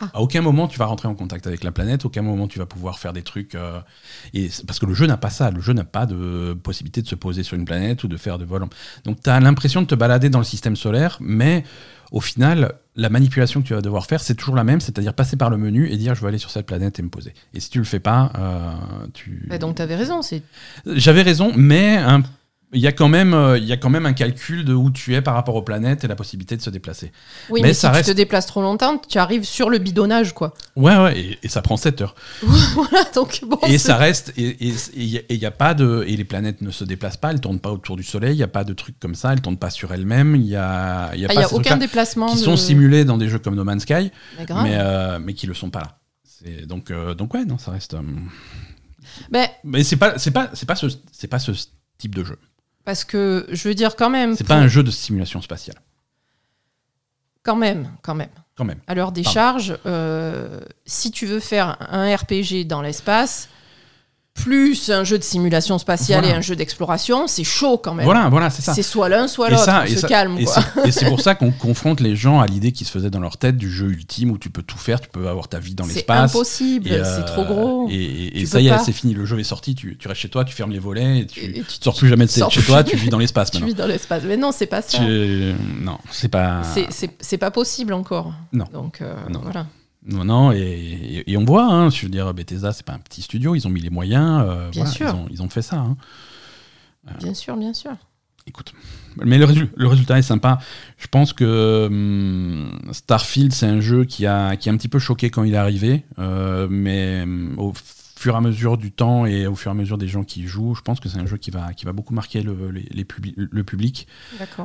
Ah. À aucun moment tu vas rentrer en contact avec la planète, aucun moment tu vas pouvoir faire des trucs. Euh, et parce que le jeu n'a pas ça, le jeu n'a pas de possibilité de se poser sur une planète ou de faire de vol. Donc tu as l'impression de te balader dans le système solaire, mais au final, la manipulation que tu vas devoir faire, c'est toujours la même, c'est-à-dire passer par le menu et dire je veux aller sur cette planète et me poser. Et si tu le fais pas, euh, tu. Bah donc tu avais raison. J'avais raison, mais un il y, a quand même, euh, il y a quand même un calcul de où tu es par rapport aux planètes et la possibilité de se déplacer. Oui, mais, si tu te déplaces trop longtemps, tu arrives sur le bidonnage, quoi. Ouais, ouais, et, ça prend 7 heures. *laughs* voilà, donc bon. Et ça reste, et il y a pas de. Et les planètes ne se déplacent pas, elles tournent pas autour du Soleil, il n'y a pas de trucs comme ça, elles tournent pas sur elles-mêmes, il y a, y a, ah, pas y a aucun déplacement. Qui sont simulés dans des jeux comme No Man's Sky, mais, euh, mais qui le sont pas là. Donc, euh, donc, ouais, non, ça reste. Mais, mais c'est pas, c'est pas, c'est pas ce, c'est pas ce type de jeu. Parce que je veux dire quand même. C'est pas un jeu de simulation spatiale. Quand même, quand même. Quand même. À l'heure des charges, euh, si tu veux faire un RPG dans l'espace, plus un jeu de simulation spatiale Voilà. et un jeu d'exploration, c'est chaud quand même. Voilà, voilà, c'est ça. C'est soit l'un, soit l'autre. ça- On et se ça- calme, Et c'est- c'est pour *laughs* ça qu'on confronte les gens à l'idée qui se faisait dans leur tête du jeu ultime où tu peux tout faire, tu peux avoir ta vie dans C'est l'espace. impossible, Et, euh, c'est trop gros. Et, et- et Tu ça y est, c'est fini, le jeu est sorti, tu, tu restes chez toi, tu fermes les volets, et tu, tu sors plus jamais de chez plus toi, tu vis dans l'espace *laughs* Tu vis dans l'espace. Mais non, c'est pas ça. Tu- Non, c'est pas. C'est- C'est c'est pas possible encore. Non. Donc euh, Non. voilà. Non, non, et, et- et on voit, hein, je veux dire, Bethesda, c'est pas un petit studio, ils ont mis les moyens, euh, Bien voilà, sûr. Ils, ont, ils ont fait ça. hein. Bien sûr, bien sûr. Écoute, mais le, résu- le résultat est sympa. Je pense que hum, Starfield, c'est un jeu qui a, qui a un petit peu choqué quand il est arrivé, euh, mais hum, au fur et à mesure du temps et au fur et à mesure des gens qui y jouent, je pense que c'est un jeu qui va, qui va beaucoup marquer le, les- les publi- le public.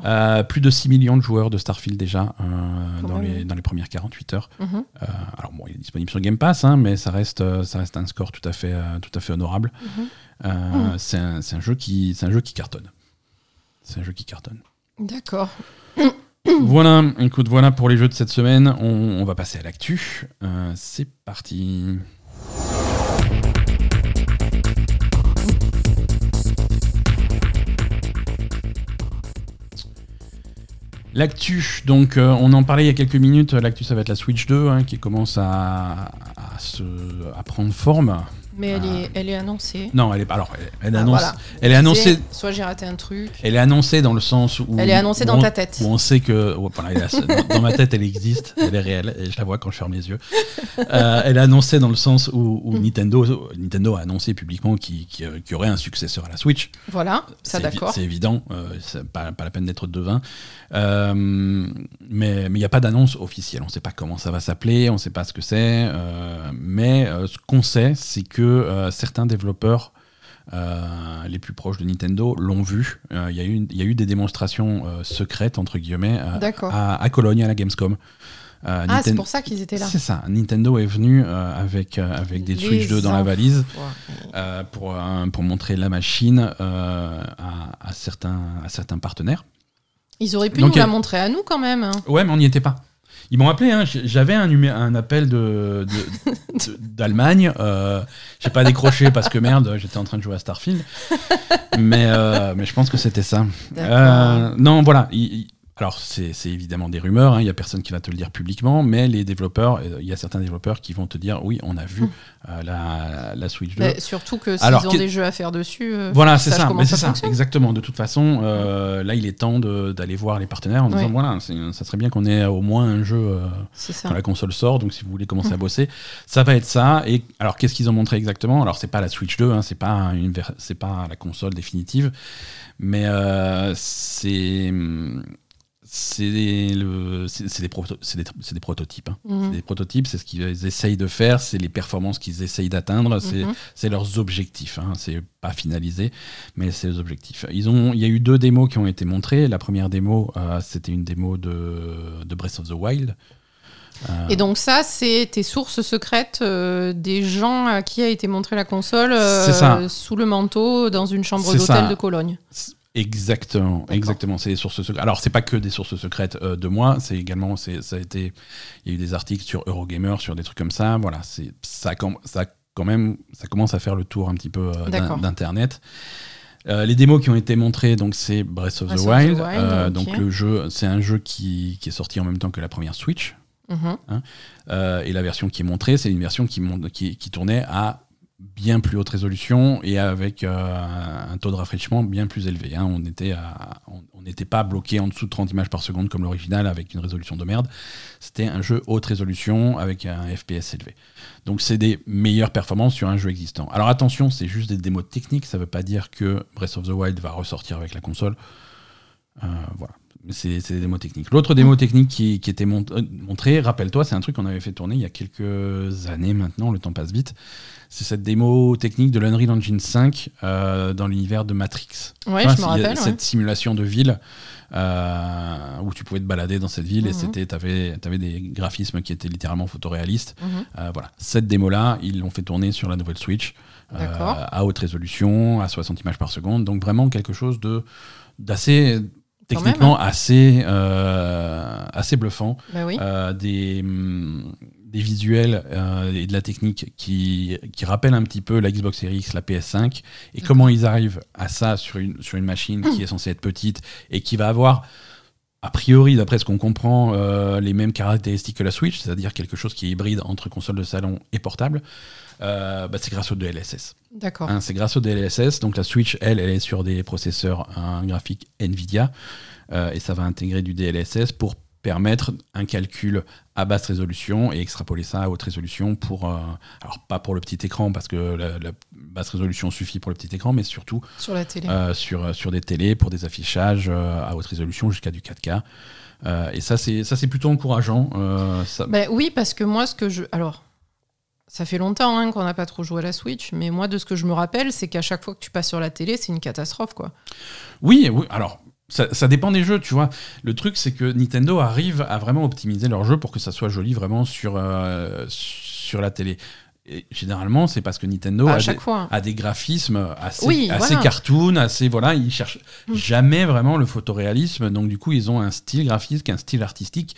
Euh, plus de 6 millions de joueurs de Starfield déjà euh, dans, les, dans les premières 48 heures. Mhm, Euh, alors bon, il est disponible sur Game Pass, hein, mais ça reste, ça reste un score tout à fait, tout à fait honorable. mhm. Euh, C'est un, jeu qui, un jeu qui cartonne. C'est un jeu qui cartonne. D'accord. voilà, écoute, voilà pour les jeux de cette semaine. On, on va passer à l'actu. C'est parti. L'actu, donc euh, on en parlait il y a quelques minutes, l'actu ça va être la Switch 2 hein, qui commence à, à, se, à prendre forme. Mais elle, Ah. est, elle est annoncée. Non, elle est alors elle, elle Ah, annonce, voilà. elle est annoncée, C'est- Soit j'ai raté un truc. elle est annoncée dans le sens où Elle est annoncée où dans on- ta tête. où on sait que ouais, voilà, elle est- dans, dans ma tête elle existe, elle est réelle et je la vois quand je ferme les yeux. Euh, elle est annoncée dans le sens où, où Mm. Nintendo, Nintendo a annoncé publiquement qu'il qu'il y aurait un successeur à la Switch. Voilà, ça C'est évi- d'accord. C'est évident, euh, c'est pas, pas la peine d'être devin. Euh, mais mais il n'y a pas d'annonce officielle. On ne sait pas comment ça va s'appeler, on ne sait pas ce que c'est. euh, mais euh, ce qu'on sait, c'est que euh, certains développeurs euh, les plus proches de Nintendo l'ont vu. Euh, Il y, a eu- il y a eu des démonstrations euh, secrètes, entre guillemets, à, à Cologne, à la Gamescom. Ah, c'est pour ça qu'ils étaient là. C'est ça. Nintendo est venu avec, avec des Les Switch 2 dans la valise pour, pour montrer la machine à, à certains, à certains partenaires. Ils auraient pu Donc, nous la montrer à nous quand même. hein. Ouais, mais on n'y était pas. Ils m'ont appelé, hein, j'avais un, un appel *laughs* de, d'Allemagne. Euh, j'ai pas décroché parce que merde, j'étais en train de jouer à Starfield. mais, euh, mais je pense que c'était ça. Euh, non, voilà. il- il- alors, c'est, évidemment des rumeurs, hein, il y a personne qui va te le dire publiquement, mais les développeurs, euh, il y a certains développeurs qui vont te dire oui, on a vu euh, la, la Switch 2. Mais surtout que s'ils ont des jeux à faire dessus. euh, Voilà, c'est ça, mais c'est ça, exactement. De toute façon, euh, là, il est temps d'aller voir les partenaires en disant voilà, ça serait bien qu'on ait au moins un jeu euh, quand la console sort. Donc, si vous voulez commencer à Mhm. bosser, ça va être ça. Et alors, qu'est-ce qu'ils ont montré exactement? Alors, c'est pas la Switch 2, hein, c'est pas c'est pas la console définitive, mais euh, c'est c'est des, proto- des, des prototypes. hein. Mhm. C'est des prototypes, c'est ce qu'ils essayent de faire, c'est les performances qu'ils essayent d'atteindre, c'est Mhm. c'est leurs objectifs. Hein. C'est pas finalisé, mais c'est les objectifs. Ils ont, il y a eu deux démos qui ont été montrées. La première démo, euh, c'était une démo de, de Breath of the Wild. Euh, Et donc ça, c'est tes sources secrètes euh, des gens à qui a été montrée la console euh, sous le manteau dans une chambre d'hôtel de Cologne. Exactement, exactement. C'est des sources secrètes. Alors, c'est pas que des sources secrètes euh, de moi, c'est également, c'est, ça a été, il y a eu des articles sur Eurogamer, sur des trucs comme ça. Voilà, c'est, ça, ça quand même, ça commence à faire le tour un petit peu euh, d'internet. Euh, les démos qui ont été montrées, donc c'est Breath of Breath the of the Wild. Donc le jeu, c'est un jeu qui, qui est sorti en même temps que la première Switch. Mhm. Euh, et la version qui est montrée, c'est une version qui, qui, qui tournait à bien plus haute résolution et avec euh, un taux de rafraîchissement bien plus élevé. hein. On était à- on n'était pas bloqué en dessous de 30 images par seconde comme l'original avec une résolution de merde. C'était un jeu haute résolution avec un FPS élevé. Donc c'est des meilleures performances sur un jeu existant. Alors attention, c'est juste des démos techniques, ça ne veut pas dire que Breath of the Wild va ressortir avec la console. Euh, voilà. C'est des démos techniques. L'autre démo technique qui, qui était mont- euh, montrée, rappelle-toi, c'est un truc qu'on avait fait tourner il y a quelques années maintenant, le temps passe vite. C'est cette démo technique de l'Unreal Engine 5 euh, dans l'univers de Matrix. Ouais, vois, je me rappelle. Cette simulation de ville euh, où tu pouvais te balader dans cette ville et Mhm. c'était, t'avais, avais des graphismes qui étaient littéralement photoréalistes. Mhm. Euh, voilà, cette démo-là, ils l'ont fait tourner sur la nouvelle Switch à haute résolution, à 60 images par seconde. Donc vraiment quelque chose de d'assez techniquement même, assez euh, assez bluffant. Bah oui. Euh, des hum, des visuels euh, et de la technique qui, qui rappellent un petit peu la Xbox Series X, la PS5, et comment ils arrivent à ça sur une, sur une machine qui est censée être petite et qui va avoir, a priori, d'après ce qu'on comprend, euh, les mêmes caractéristiques que la Switch, c'est-à-dire quelque chose qui est hybride entre console de salon et portable. Euh, bah, c'est grâce au DLSS. D'accord. Hein, c'est grâce au DLSS. Donc la Switch, elle, elle est sur des processeurs hein, graphiques NVIDIA euh, et ça va intégrer du DLSS pour permettre un calcul à basse résolution et extrapoler ça à haute résolution pour euh, alors pas pour le petit écran parce que la, la basse résolution suffit pour le petit écran mais surtout Sur la télé. sur, sur des télés pour des affichages à haute résolution jusqu'à du 4K Euh, et ça c'est ça c'est plutôt encourageant ça- Ben oui, parce que moi, ce que je. Alors, ça fait longtemps hein, qu'on n'a pas trop joué à la Switch, mais moi, de ce que je me rappelle, c'est qu'à chaque fois que tu passes sur la télé, c'est une catastrophe, quoi. Oui, oui, alors ça, dépend des jeux, tu vois. Le truc, c'est que Nintendo arrive à vraiment optimiser leur jeu pour que ça soit joli vraiment sur, euh, sur la télé. Et généralement, c'est parce que Nintendo a des, chaque fois. a des graphismes assez, Oui, assez voilà. cartoon, assez voilà, ils cherchent Mm. jamais vraiment le photoréalisme. Donc du coup, ils ont un style graphique, un style artistique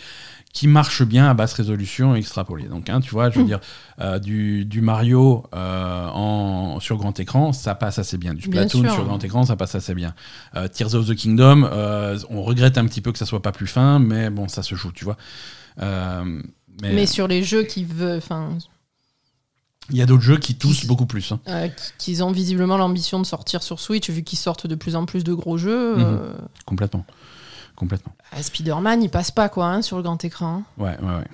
qui marche bien à basse résolution et extrapolé. Donc hein, tu vois, je veux Mm. dire euh, du, du Mario euh, en, sur grand écran, ça passe assez bien. Du Splatoon sur grand écran, ça passe assez bien. Euh, Tears of the Kingdom, euh, on regrette un petit peu que ça soit pas plus fin, mais bon, ça se joue, tu vois. Mais Mais sur les jeux qui veulent. Enfin. Il y a d'autres jeux qui toussent beaucoup plus. hein. euh, qui- qu'ils ont visiblement l'ambition de sortir sur Switch, vu qu'ils sortent de plus en plus de gros jeux. Mhm. euh, Complètement. Complètement. ah, Spider-Man, il passe pas, quoi, hein, sur le grand écran. Ouais, ouais, ouais.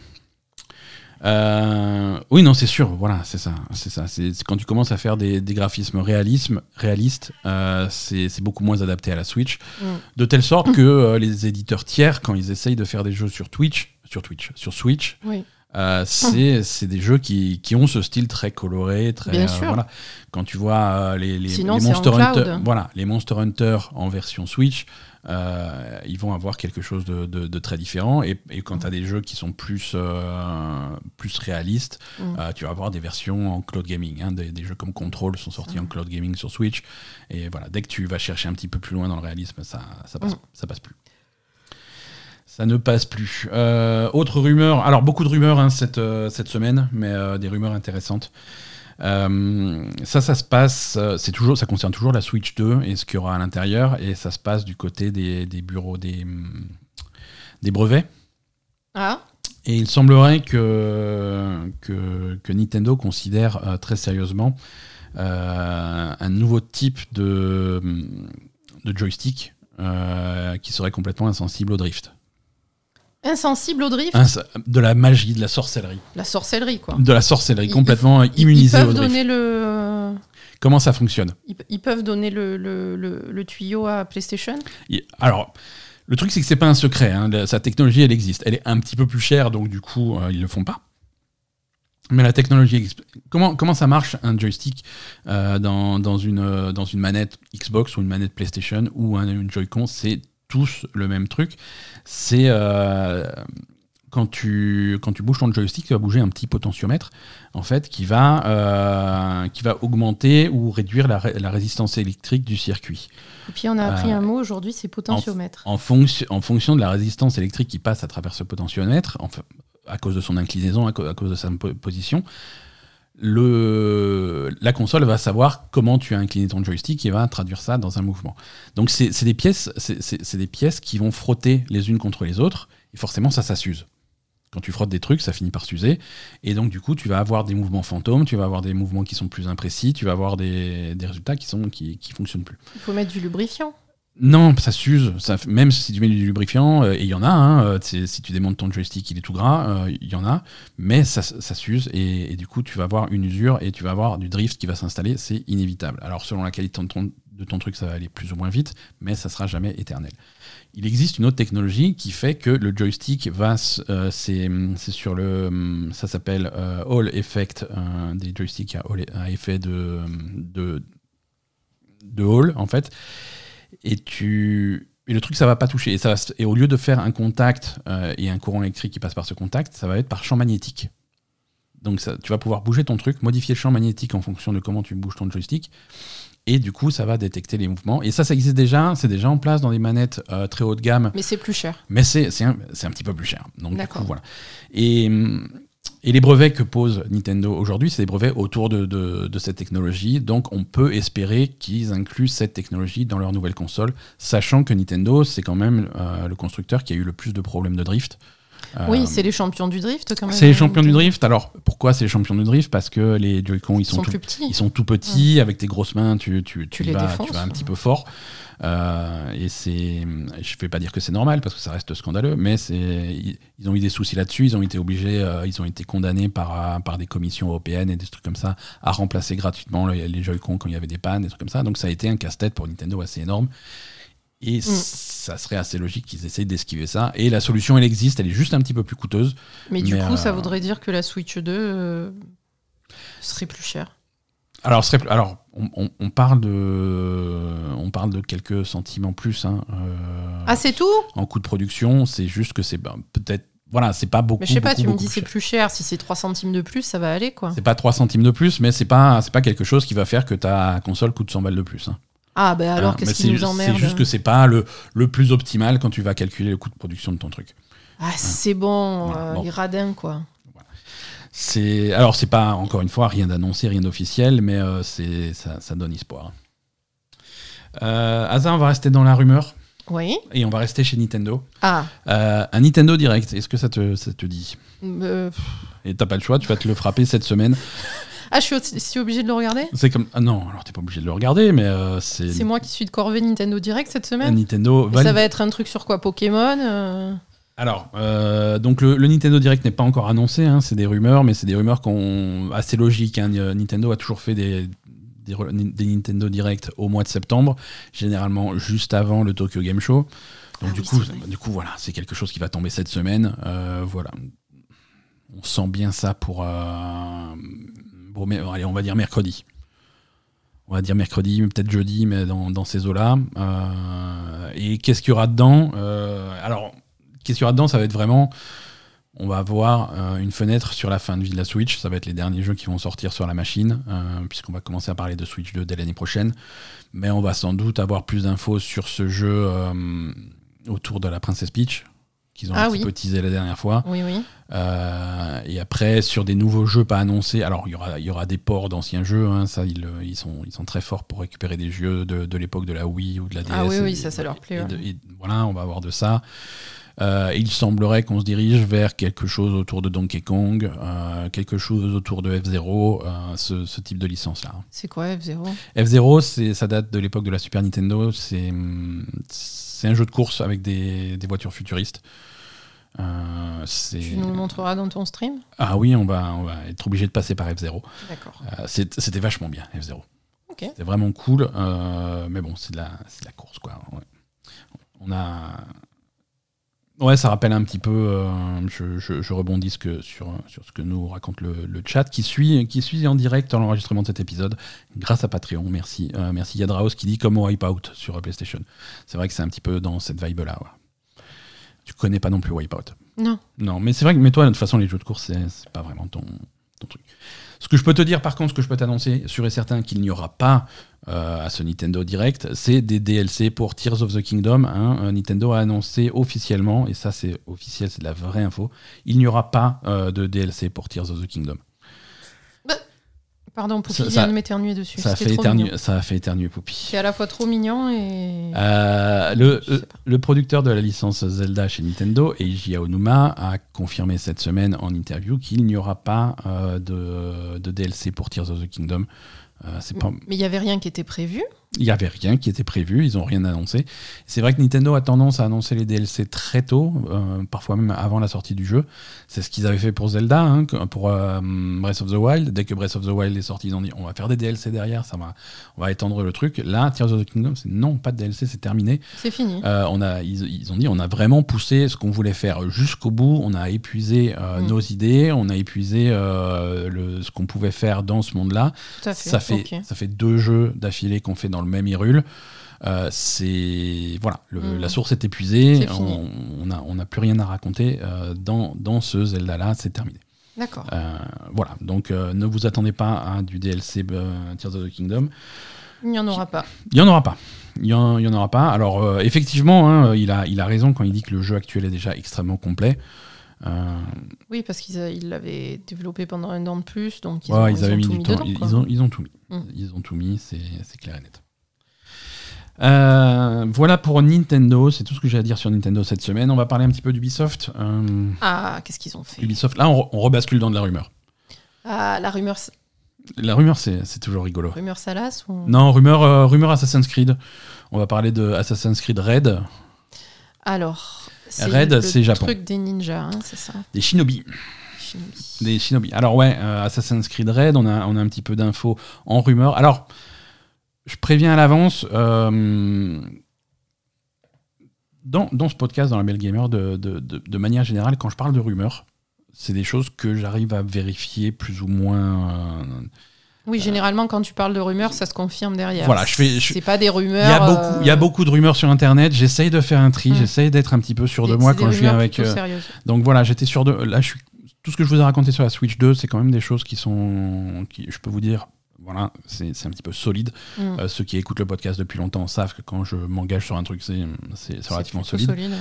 Euh, oui, non, c'est sûr, voilà, c'est ça. C'est ça. C'est quand tu commences à faire des, des graphismes réalisme, réalistes, euh, c'est c'est beaucoup moins adapté à la Switch. Mm. De telle sorte que euh, les éditeurs tiers, quand ils essayent de faire des jeux sur Twitch, sur Twitch, sur Switch, Oui. Euh, c'est c'est des jeux qui, qui ont ce style très coloré, très Bien euh, sûr. voilà. Quand tu vois euh, les, les, Sinon, Monster. Hunter, voilà, les Monster Hunter en version Switch, ils vont avoir quelque chose de, de- de très différent. Et, et quand tu as des jeux qui sont plus plus réalistes, Mm. tu vas avoir des versions en cloud gaming. hein. des, des jeux comme Control sont sortis en cloud gaming sur Switch. Et voilà, dès que tu vas chercher un petit peu plus loin dans le réalisme, ça ça passe, Mm. ça passe plus. Ça ne passe plus. Euh, autre rumeur, alors beaucoup de rumeurs hein, cette, euh, cette semaine, mais euh, des rumeurs intéressantes. Euh, ça, ça se passe, c'est toujours, ça concerne toujours la Switch 2 et ce qu'il y aura à l'intérieur, et ça se passe du côté des, des bureaux des, hum, des brevets. Ah, Et il semblerait que, que, que Nintendo considère très sérieusement un nouveau type de, de joystick euh, qui serait complètement insensible au drift. Insensible au drift, Ins- de la magie, de la sorcellerie. la sorcellerie, quoi. De la sorcellerie, Ils- complètement Ils- immunisée ils au peuvent drift. donner le. Comment ça fonctionne Ils, ils peuvent donner le, le, le- le tuyau à PlayStation Il- Alors, le truc, c'est que c'est pas un secret. hein. La- Sa technologie, elle existe. Elle est un petit peu plus chère, donc du coup, euh, ils le font pas. Mais la technologie existe. Comment, comment ça marche un joystick euh, dans, dans, une, euh, dans une manette Xbox ou une manette PlayStation ou un, une Joy-Con C'est tous le même truc. C'est euh, quand, tu, quand tu bouges ton joystick, tu vas bouger un petit potentiomètre en fait, qui va, euh, qui va augmenter ou réduire la, ré- la résistance électrique du circuit. Et puis on a appris Euh, un mot aujourd'hui, c'est potentiomètre. En, fonction- en fonction de la résistance électrique qui passe à travers ce potentiomètre, enfin, à cause de son inclinaison, à, co- à cause de sa po- position, la console va savoir comment tu as incliné ton joystick et va traduire ça dans un mouvement. Donc c'est des pièces, c'est des pièces qui vont frotter les unes contre les autres et forcément ça, s'use. Quand tu frottes des trucs, ça finit par s'user. Et donc, du coup, tu vas avoir des mouvements fantômes, tu vas avoir des mouvements qui sont plus imprécis, tu vas avoir des, résultats qui qui, qui fonctionnent plus. Il faut mettre du lubrifiant. Non, ça s'use. Ça, même si tu mets du lubrifiant, euh, et il y en a, hein, euh, si tu démontes ton joystick, il est tout gras, euh, il y en a, mais ça, s'use et, du coup, tu vas avoir une usure et tu vas avoir du drift qui va s'installer, c'est inévitable. Alors, selon la qualité de ton, truc, ça va aller plus ou moins vite, mais ça sera jamais éternel. Il existe une autre technologie qui fait que le joystick va, euh, c'est sur le, hum, ça s'appelle Hall Effect, des joysticks à, hall- à effet de, de, de Hall en fait et tu et le truc ça va pas toucher. Et ça va et au lieu de faire un contact euh, et un courant électrique qui passe par ce contact ça va être par champ magnétique. Donc ça, tu vas pouvoir bouger ton truc modifier le champ magnétique en fonction de comment tu bouges ton joystick. Et du coup ça va détecter les mouvements. Et ça ça existe déjà. C'est déjà en place dans des manettes euh, très haut de gamme. Mais c'est plus cher. mais c'est un, un petit peu plus cher. Donc, du coup, voilà. Et, hum, Et les brevets que pose Nintendo aujourd'hui, c'est des brevets autour de, cette technologie. Donc on peut espérer qu'ils incluent cette technologie dans leur nouvelle console, sachant que Nintendo, c'est quand même euh, le constructeur qui a eu le plus de problèmes de drift. Euh, Oui, c'est les champions du drift quand même. c'est les champions du drift. Alors pourquoi c'est les champions du drift? Parce que les Joy-Con, ils sont, tout, plus petits. ils sont tout petits, avec tes grosses mains, tu, tu, tu, vas, défonces. tu vas un petit peu fort. Euh, et c'est, je vais pas dire que c'est normal parce que ça reste scandaleux, mais c'est, ils, ont eu des soucis là-dessus. Ils ont été obligés, euh, ils ont été condamnés par, par des commissions européennes et des trucs comme ça à remplacer gratuitement les, les Joy-Con quand il y avait des pannes, des trucs comme ça. Donc ça a été un casse-tête pour Nintendo assez énorme. Et ça serait assez logique qu'ils essayent d'esquiver ça. Et la solution, elle existe, elle est juste un petit peu plus coûteuse. Mais du coup, ça euh, voudrait dire que la Switch 2 euh, serait plus chère. Alors, serait- alors on, on- on parle de, on parle de quelques centimes en plus. hein, euh, Ah, c'est tout? en coût de production, c'est juste que c'est ben, peut-être. Voilà, c'est pas beaucoup. Mais je sais pas, beaucoup, tu me dis c'est plus cher. Si c'est 3 centimes de plus, ça va aller quoi. C'est pas 3 centimes de plus, mais c'est pas, c'est pas quelque chose qui va faire que ta console coûte 100 balles de plus. hein. Ah, bah alors Hein, qu'est-ce qui nous emmerde C'est juste que c'est pas le, le plus optimal quand tu vas calculer le coût de production de ton truc. Ah, c'est bon, Voilà, euh, bon. quoi. C'est alors c'est pas encore une fois rien d'annoncé, rien d'officiel, mais euh, c'est ça, ça donne espoir. Euh, Asa, on va rester dans la rumeur Oui. et on va rester chez Nintendo. Ah, Euh, un Nintendo Direct, est-ce que ça te, ça te dit? Euh, Et t'as pas le choix, tu vas te le frapper cette semaine. Ah, je suis aussi obligée de le regarder C'est comme ah non, alors t'es pas obligé de le regarder, mais euh, c'est C'est moi qui suis de corvée Nintendo Direct cette semaine Nintendo. Et valide- Ça va être un truc sur quoi Pokémon euh, Alors, euh, donc le, le Nintendo Direct n'est pas encore annoncé, hein, c'est des rumeurs, mais c'est des rumeurs qu'on assez logiques. hein. Nintendo a toujours fait des, des, Nintendo Direct au mois de septembre, généralement juste avant le Tokyo Game Show. Donc Ah du oui, coup, du coup voilà, c'est quelque chose qui va tomber cette semaine. Euh, voilà, on sent bien ça pour, euh, bon, mais, allez, on va dire mercredi. On va dire mercredi, peut-être jeudi, mais dans, ces eaux-là. Euh, et qu'est-ce qu'il y aura dedans Euh, Alors, qu'est-ce qu'il y aura dedans Ça va être vraiment. On va avoir euh, une fenêtre sur la fin de vie de la Switch. Ça va être les derniers jeux qui vont sortir sur la machine, puisqu'on va commencer à parler de Switch 2 dès l'année prochaine. Mais on va sans doute avoir plus d'infos sur ce jeu autour de la Princess Peach, qu'ils ont Ah un petit oui. peu teasé la dernière fois. Oui, oui. Euh, et après, sur des nouveaux jeux pas annoncés, alors il y aura, il y aura des ports d'anciens jeux, hein, ça ils, euh, ils, sont, ils sont très forts pour récupérer des jeux de, de l'époque de la Wii ou de la DS. Ah oui, et- oui, ça, ça leur plaît, et ouais. de- et voilà, on va avoir de ça. Euh, il semblerait qu'on se dirige vers quelque chose autour de Donkey Kong, euh, quelque chose autour de F-Zero, euh, ce, ce type de licence-là. C'est quoi F0 F-Zero, c'est- ça date de l'époque de la Super Nintendo. C'est un jeu de course avec des, des voitures futuristes. Euh, Tu nous le montreras dans ton stream? Ah oui, on va, on va être obligé de passer par F0. D'accord. Euh, C'était vachement bien, F0. Ok. C'était vraiment cool. euh, mais bon, c'est de, de la course, quoi. Ouais. On a. Ouais, ça rappelle un petit peu. euh, je, je- je rebondis ce que- sur, sur ce que nous raconte le, le chat qui suit, qui suit en direct l'enregistrement de cet épisode grâce à Patreon. Merci. Euh, merci Yadraos qui dit comme Wipeout sur PlayStation. C'est vrai que c'est un petit peu dans cette vibe-là. ouais. Tu connais pas non plus Wipeout? Non. Non, mais c'est vrai que mais toi, de toute façon, les jeux de course, c'est pas vraiment ton, Ce que je peux te dire, par contre, ce que je peux t'annoncer, sûr et certain qu'il n'y aura pas euh, à ce Nintendo Direct, c'est des DLC pour Tears of the Kingdom. hein. Nintendo a annoncé officiellement, et ça c'est officiel, c'est de la vraie info, il n'y aura pas euh, de DLC pour Tears of the Kingdom. Pardon, Poupy Ça- vient de m'éternuer dessus. Ça a, fait éternuer, ça a fait éternuer Poupy. C'est à la fois trop mignon et. Euh, le, pas. le producteur de la licence Zelda chez Nintendo, Eiji Aonuma, a confirmé cette semaine en interview qu'il n'y aura pas euh, de, de DLC pour Tears of the Kingdom. Euh, pas, Mais il n'y avait rien qui était prévu. Il n'y avait rien qui était prévu, ils n'ont rien annoncé. C'est vrai que Nintendo a tendance à annoncer les DLC très tôt, euh, parfois même avant la sortie du jeu. C'est ce qu'ils avaient fait pour Zelda, hein, pour euh, Breath of the Wild. Dès que Breath of the Wild est sorti, ils ont dit on va faire des DLC derrière, ça va, on va étendre le truc. Là, Tears of the Kingdom, c'est non, pas de DLC, c'est terminé. C'est fini. Euh, on a, ils, ils ont dit on a vraiment poussé ce qu'on voulait faire jusqu'au bout. On a épuisé Mm. nos idées, on a épuisé le, ce qu'on pouvait faire dans ce monde-là. Tout à fait. Ça fait, Ok. ça fait deux jeux d'affilée qu'on fait dans le même Hyrule. Euh, c'est voilà, le- Mm. la source est épuisée. On on a, on a plus rien à raconter euh, dans, dans ce Zelda là. C'est terminé. D'accord. Euh, voilà, donc ne vous attendez pas à du DLC Tears of the Kingdom. Il n'y en aura pas. Il n'y en aura pas. Il n'y en, en aura pas. Alors, effectivement, hein, il, a, il a raison quand il dit que le jeu actuel est déjà extrêmement complet. Euh, Oui, parce qu'ils l'avaient développé pendant un an de plus, donc ils, ouais, ont, ils, ils avaient ont mis tout mis temps. dedans. ils, quoi. ils ont, ils ont tout mis. Mm. Ils ont tout mis, c'est clair et net. Euh, voilà pour Nintendo, c'est tout ce que j'ai à dire sur Nintendo cette semaine. On va parler un petit peu d'Ubisoft. Euh, Ah, qu'est-ce qu'ils ont fait Ubisoft, là on, re- on rebascule dans de la rumeur. Ah, la rumeur, La rumeur, c'est toujours rigolo. rumeur Salas ou... Non, rumeur, euh, rumeur Assassin's Creed. On va parler de Assassin's Creed Red, Alors, c'est Red, c'est Japon. truc des ninjas, hein, c'est ça des Shinobi. Shinobi. Des Shinobi. Alors ouais, Assassin's Creed Red, on a, on a un petit peu d'infos en rumeur. Alors, je préviens à l'avance, euh, dans, dans ce podcast, dans la Belle Gamer, de, de, de- de manière générale, quand je parle de rumeurs, c'est des choses que j'arrive à vérifier plus ou moins. euh, Oui, généralement, quand tu parles de rumeurs, ça se confirme derrière. Voilà, je fais- C'est pas des Il rumeurs. y, a beaucoup, il y a euh, beaucoup de rumeurs sur Internet. J'essaye de faire un tri, Mm. j'essaye d'être un petit peu sûr de moi quand je viens avec. Donc voilà, j'étais sûr de. Là, je suis. Tout ce que je vous ai raconté sur la Switch 2, c'est quand même des choses qui sont. Qui, je peux vous dire, voilà, c'est un petit peu solide. Mm. Euh, ceux qui écoutent le podcast depuis longtemps savent que quand je m'engage sur un truc, c'est relativement solide. solide, ouais.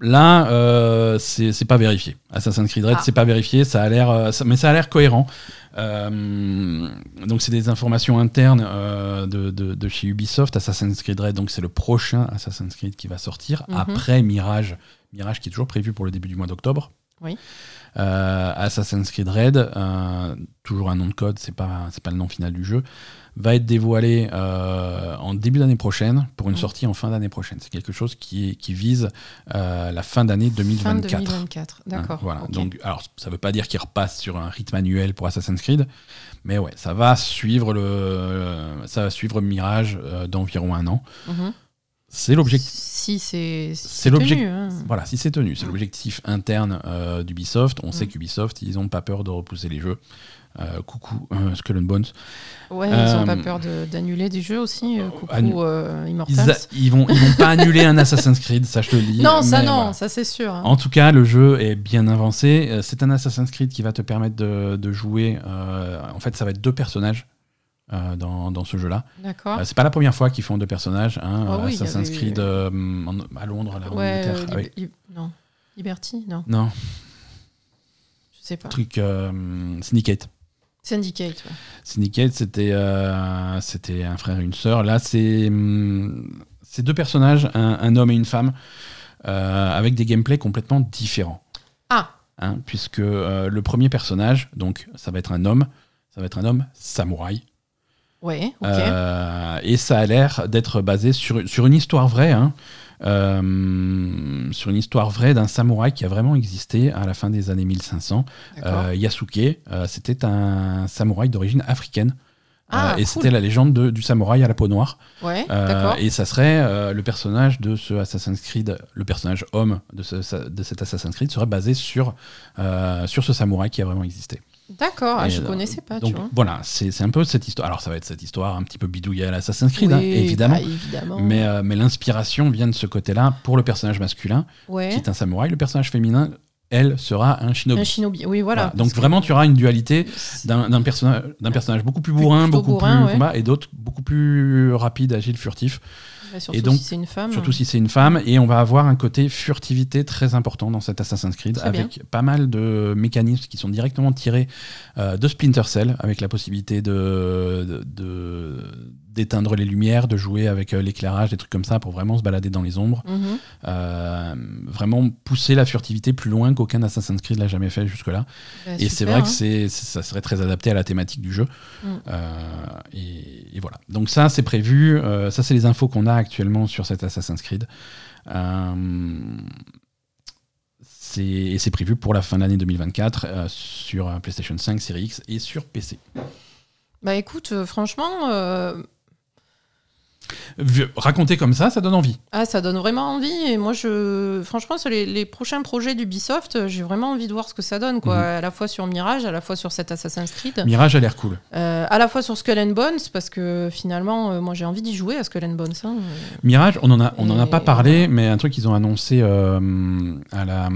Là, euh, c'est pas vérifié. Assassin's Creed Red, Ah. c'est pas vérifié. Ça a l'air, euh, mais ça a l'air cohérent. Euh, donc c'est des informations internes euh, de, de- de chez Ubisoft. Assassin's Creed Red, donc c'est le prochain Assassin's Creed qui va sortir Mhm. après Mirage. Mirage qui est toujours prévu pour le début du mois d'octobre. Oui. Euh, Assassin's Creed Red, euh, toujours un nom de code, c'est pas pas le nom final du jeu, va être dévoilé euh, en début d'année prochaine pour une sortie en fin d'année prochaine. C'est quelque chose qui, qui vise la fin d'année Fin 2024. 2024, d'accord. Hein, voilà. Donc, alors, ça veut pas dire qu'il repasse sur un rythme annuel pour Assassin's Creed, mais ouais, ça va suivre le, ça va suivre Mirage d'environ un an. Mhm. C'est l'objectif. Si c'est l'objectif. hein. Voilà, si c'est tenu, c'est l'objectif interne euh, d'Ubisoft. On sait Mm. qu'Ubisoft, ils ont pas peur de repousser les jeux. Euh, coucou euh, Skull and Bones. Ouais, ils ont Euh, pas peur de- d'annuler des jeux aussi. euh, coucou euh, Ils, Immortals. a- ils vont, ils vont pas annuler un Assassin's Creed, ça je te le dis. Non, ça non, voilà. ça c'est sûr. hein. En tout cas, le jeu est bien avancé. Euh, C'est un Assassin's Creed qui va te permettre de, de jouer. euh, en fait, ça va être deux personnages euh, dans, dans ce jeu-là. D'accord. Euh, c'est pas la première fois qu'ils font deux personnages. hein. Ah oui, il y Assassin's avait- Creed euh, en- à Londres, là, en Ouais, Angleterre. euh, Lib- avec- Lib- non. Liberty, non, Non, je sais pas. truc euh, Syndicate. Syndicate, ouais. Syndicate, c'était euh, c'était un frère et une sœur. Là, c'est hum, c'est deux personnages, un, un homme et une femme, euh, avec des gameplays complètement différents. Ah, hein, puisque euh, le premier personnage, donc ça va être un homme, ça va être un homme samouraï, ouais. Euh, et ça a l'air d'être basé sur, sur une histoire vraie, hein, euh, sur une histoire vraie d'un samouraï qui a vraiment existé à la fin des années 1500. D'accord. Euh, Yasuke, c'était un samouraï d'origine africaine. Ah, et cool. c'était la légende de- du samouraï à la peau noire. ouais, et ça serait le personnage de ce Assassin's Creed, le personnage homme de, ce- de cet Assassin's Creed serait basé sur, sur ce samouraï qui a vraiment existé. D'accord, ah, je euh, connaissais pas, Donc tu vois. voilà, c'est un peu cette histoire. Alors ça va être cette histoire un petit peu bidouillée à l'Assassin's Creed, Oui, hein, évidemment. bah, évidemment. Mais, euh, mais l'inspiration vient de ce côté-là pour le personnage masculin, ouais. qui est un samouraï. Le personnage féminin, elle, sera un shinobi. Un shinobi, oui, voilà. Voilà. Donc que- vraiment, tu auras une dualité d'un personnage, personnage beaucoup plus bourrin, beaucoup bourrin, plus ouais. combat, et d'autres beaucoup plus rapide, agile, furtif. Bah, surtout et donc, si c'est une femme. Surtout si c'est une femme, et on va avoir un côté furtivité très important dans cet Assassin's Creed, Très bien. avec pas mal de mécanismes qui sont directement tirés euh, de Splinter Cell, avec la possibilité de de- de- d'éteindre les lumières, de jouer avec euh, l'éclairage, des trucs comme ça, pour vraiment se balader dans les ombres. Mhm. Euh, vraiment pousser la furtivité plus loin qu'aucun Assassin's Creed l'a jamais fait jusque-là. Bah, et c'est vrai que hein. c'est, c'est- ça serait très adapté à la thématique du jeu. Mm. Euh, et, et voilà. Donc ça, c'est prévu. Ça, c'est les infos qu'on a actuellement sur cet Assassin's Creed. C'est, et c'est prévu pour la fin de l'année 2024 euh, sur PlayStation 5, Series X et sur PC. Bah écoute, euh, franchement, euh, Raconté comme ça, ça donne envie. ah, ça donne vraiment envie. Et moi, je, franchement, sur les, les prochains projets d'Ubisoft, j'ai vraiment envie de voir ce que ça donne, quoi. Mhm. À la fois sur Mirage, à la fois sur cet Assassin's Creed, Mirage a l'air cool. euh, à la fois sur Skull and Bones, parce que finalement, euh, moi, j'ai envie d'y jouer à Skull and Bones. hein. Mirage, on en a, on en a pas parlé, mais un truc qu'ils ont annoncé euh, à, la,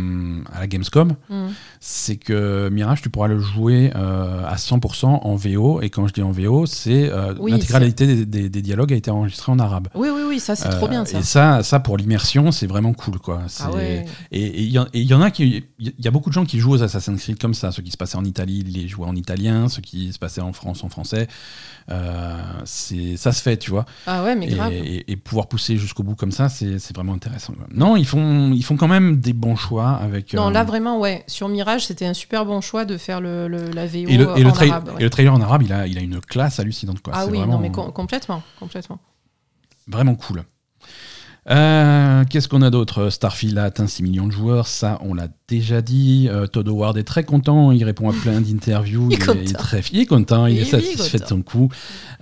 à la Gamescom, Mhm. c'est que Mirage, tu pourras le jouer euh, à 100% en VO. Et quand je dis en VO, c'est Oui, l'intégralité des, des- des dialogues a été enregistrée en arabe. Oui, oui, oui, ça c'est trop Euh, bien ça. Et ça, ça pour l'immersion, c'est vraiment cool, quoi. C'est- Ah ouais. Et il y, en- y a qui, il y a beaucoup de gens qui jouent aux Assassin's Creed comme ça. Ceux qui se passaient en Italie, ils les jouaient en italien. Ceux qui se passaient en France, en français. Euh, c'est, ça se fait, tu vois. Ah ouais, mais Et, grave. et- et pouvoir pousser jusqu'au bout comme ça, c'est, vraiment intéressant. quoi. Non, ils font, ils font quand même des bons choix avec. Non, euh, là vraiment, ouais. Sur Mirage, c'était un super bon choix de faire le, le- la VO et le, et, en arabe. ouais. et le trailer en arabe, il a, il a une classe hallucinante, quoi. ah oui, vraiment, non, mais com- complètement, complètement. Vraiment cool. Euh, Qu'est-ce qu'on a d'autre? Starfield a atteint 6 millions de joueurs, ça on l'a déjà dit. Euh, Todd Howard est très content, il répond à plein d'interviews, *laughs* Il est il, est content. très il est content, il Il est satisfait de son coup.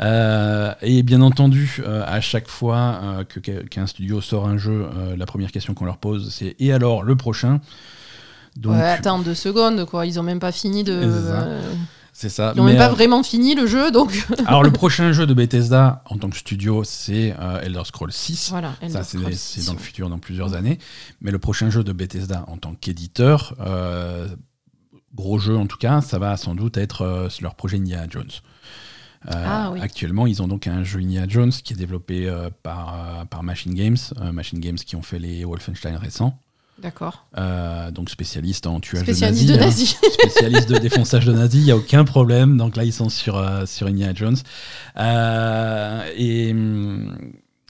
Euh, et bien entendu, à chaque fois qu'un studio sort un jeu, la première question qu'on leur pose c'est et alors le prochain? Donc ouais, attends deux secondes, quoi. Ils ont même pas fini de. C'est ça. ça. Ils même pas euh, vraiment fini le jeu, donc *laughs* alors le prochain jeu de Bethesda en tant que studio, c'est euh, Elder Scrolls 6. voilà. Ça, Elder c'est Scrolls c'est dans le futur, dans plusieurs années. Mais le prochain jeu de Bethesda en tant qu'éditeur, euh, gros jeu en tout cas, ça va sans doute être leur projet Indiana Jones. Ah oui. Actuellement, ils ont donc un jeu Indiana Jones qui est développé par, par Machine Games, Machine Games qui ont fait les Wolfenstein récents, D'accord. euh, donc spécialiste en tuage Spécialiste de de nazis. hein. *laughs* spécialiste de défonçage de nazis, il n'y a aucun problème. Donc là, ils sont sur, euh, sur Indiana Jones. Euh, et hum,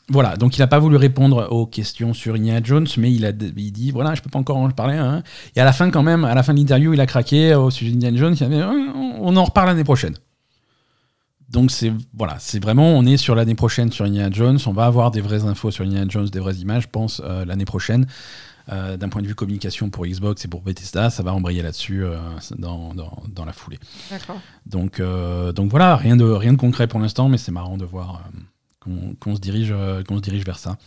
voilà, donc il n'a pas voulu répondre aux questions sur Indiana Jones, mais il a il dit voilà, je peux pas encore en parler. hein. Et à la fin, quand même, à la fin de l'interview, il a craqué au sujet d'Indiana Jones. Il a dit on en reparle l'année prochaine. Donc c'est voilà, c'est vraiment on est sur l'année prochaine sur Indiana Jones. On va avoir des vraies infos sur Indiana Jones, des vraies images, je pense euh, l'année prochaine. Euh, D'un point de vue communication pour Xbox et pour Bethesda, ça va embrayer là-dessus euh, dans, dans, dans la foulée. Donc, euh, donc voilà, rien de, rien de concret pour l'instant, mais c'est marrant de voir qu'on se, dirige, qu'on se dirige vers ça.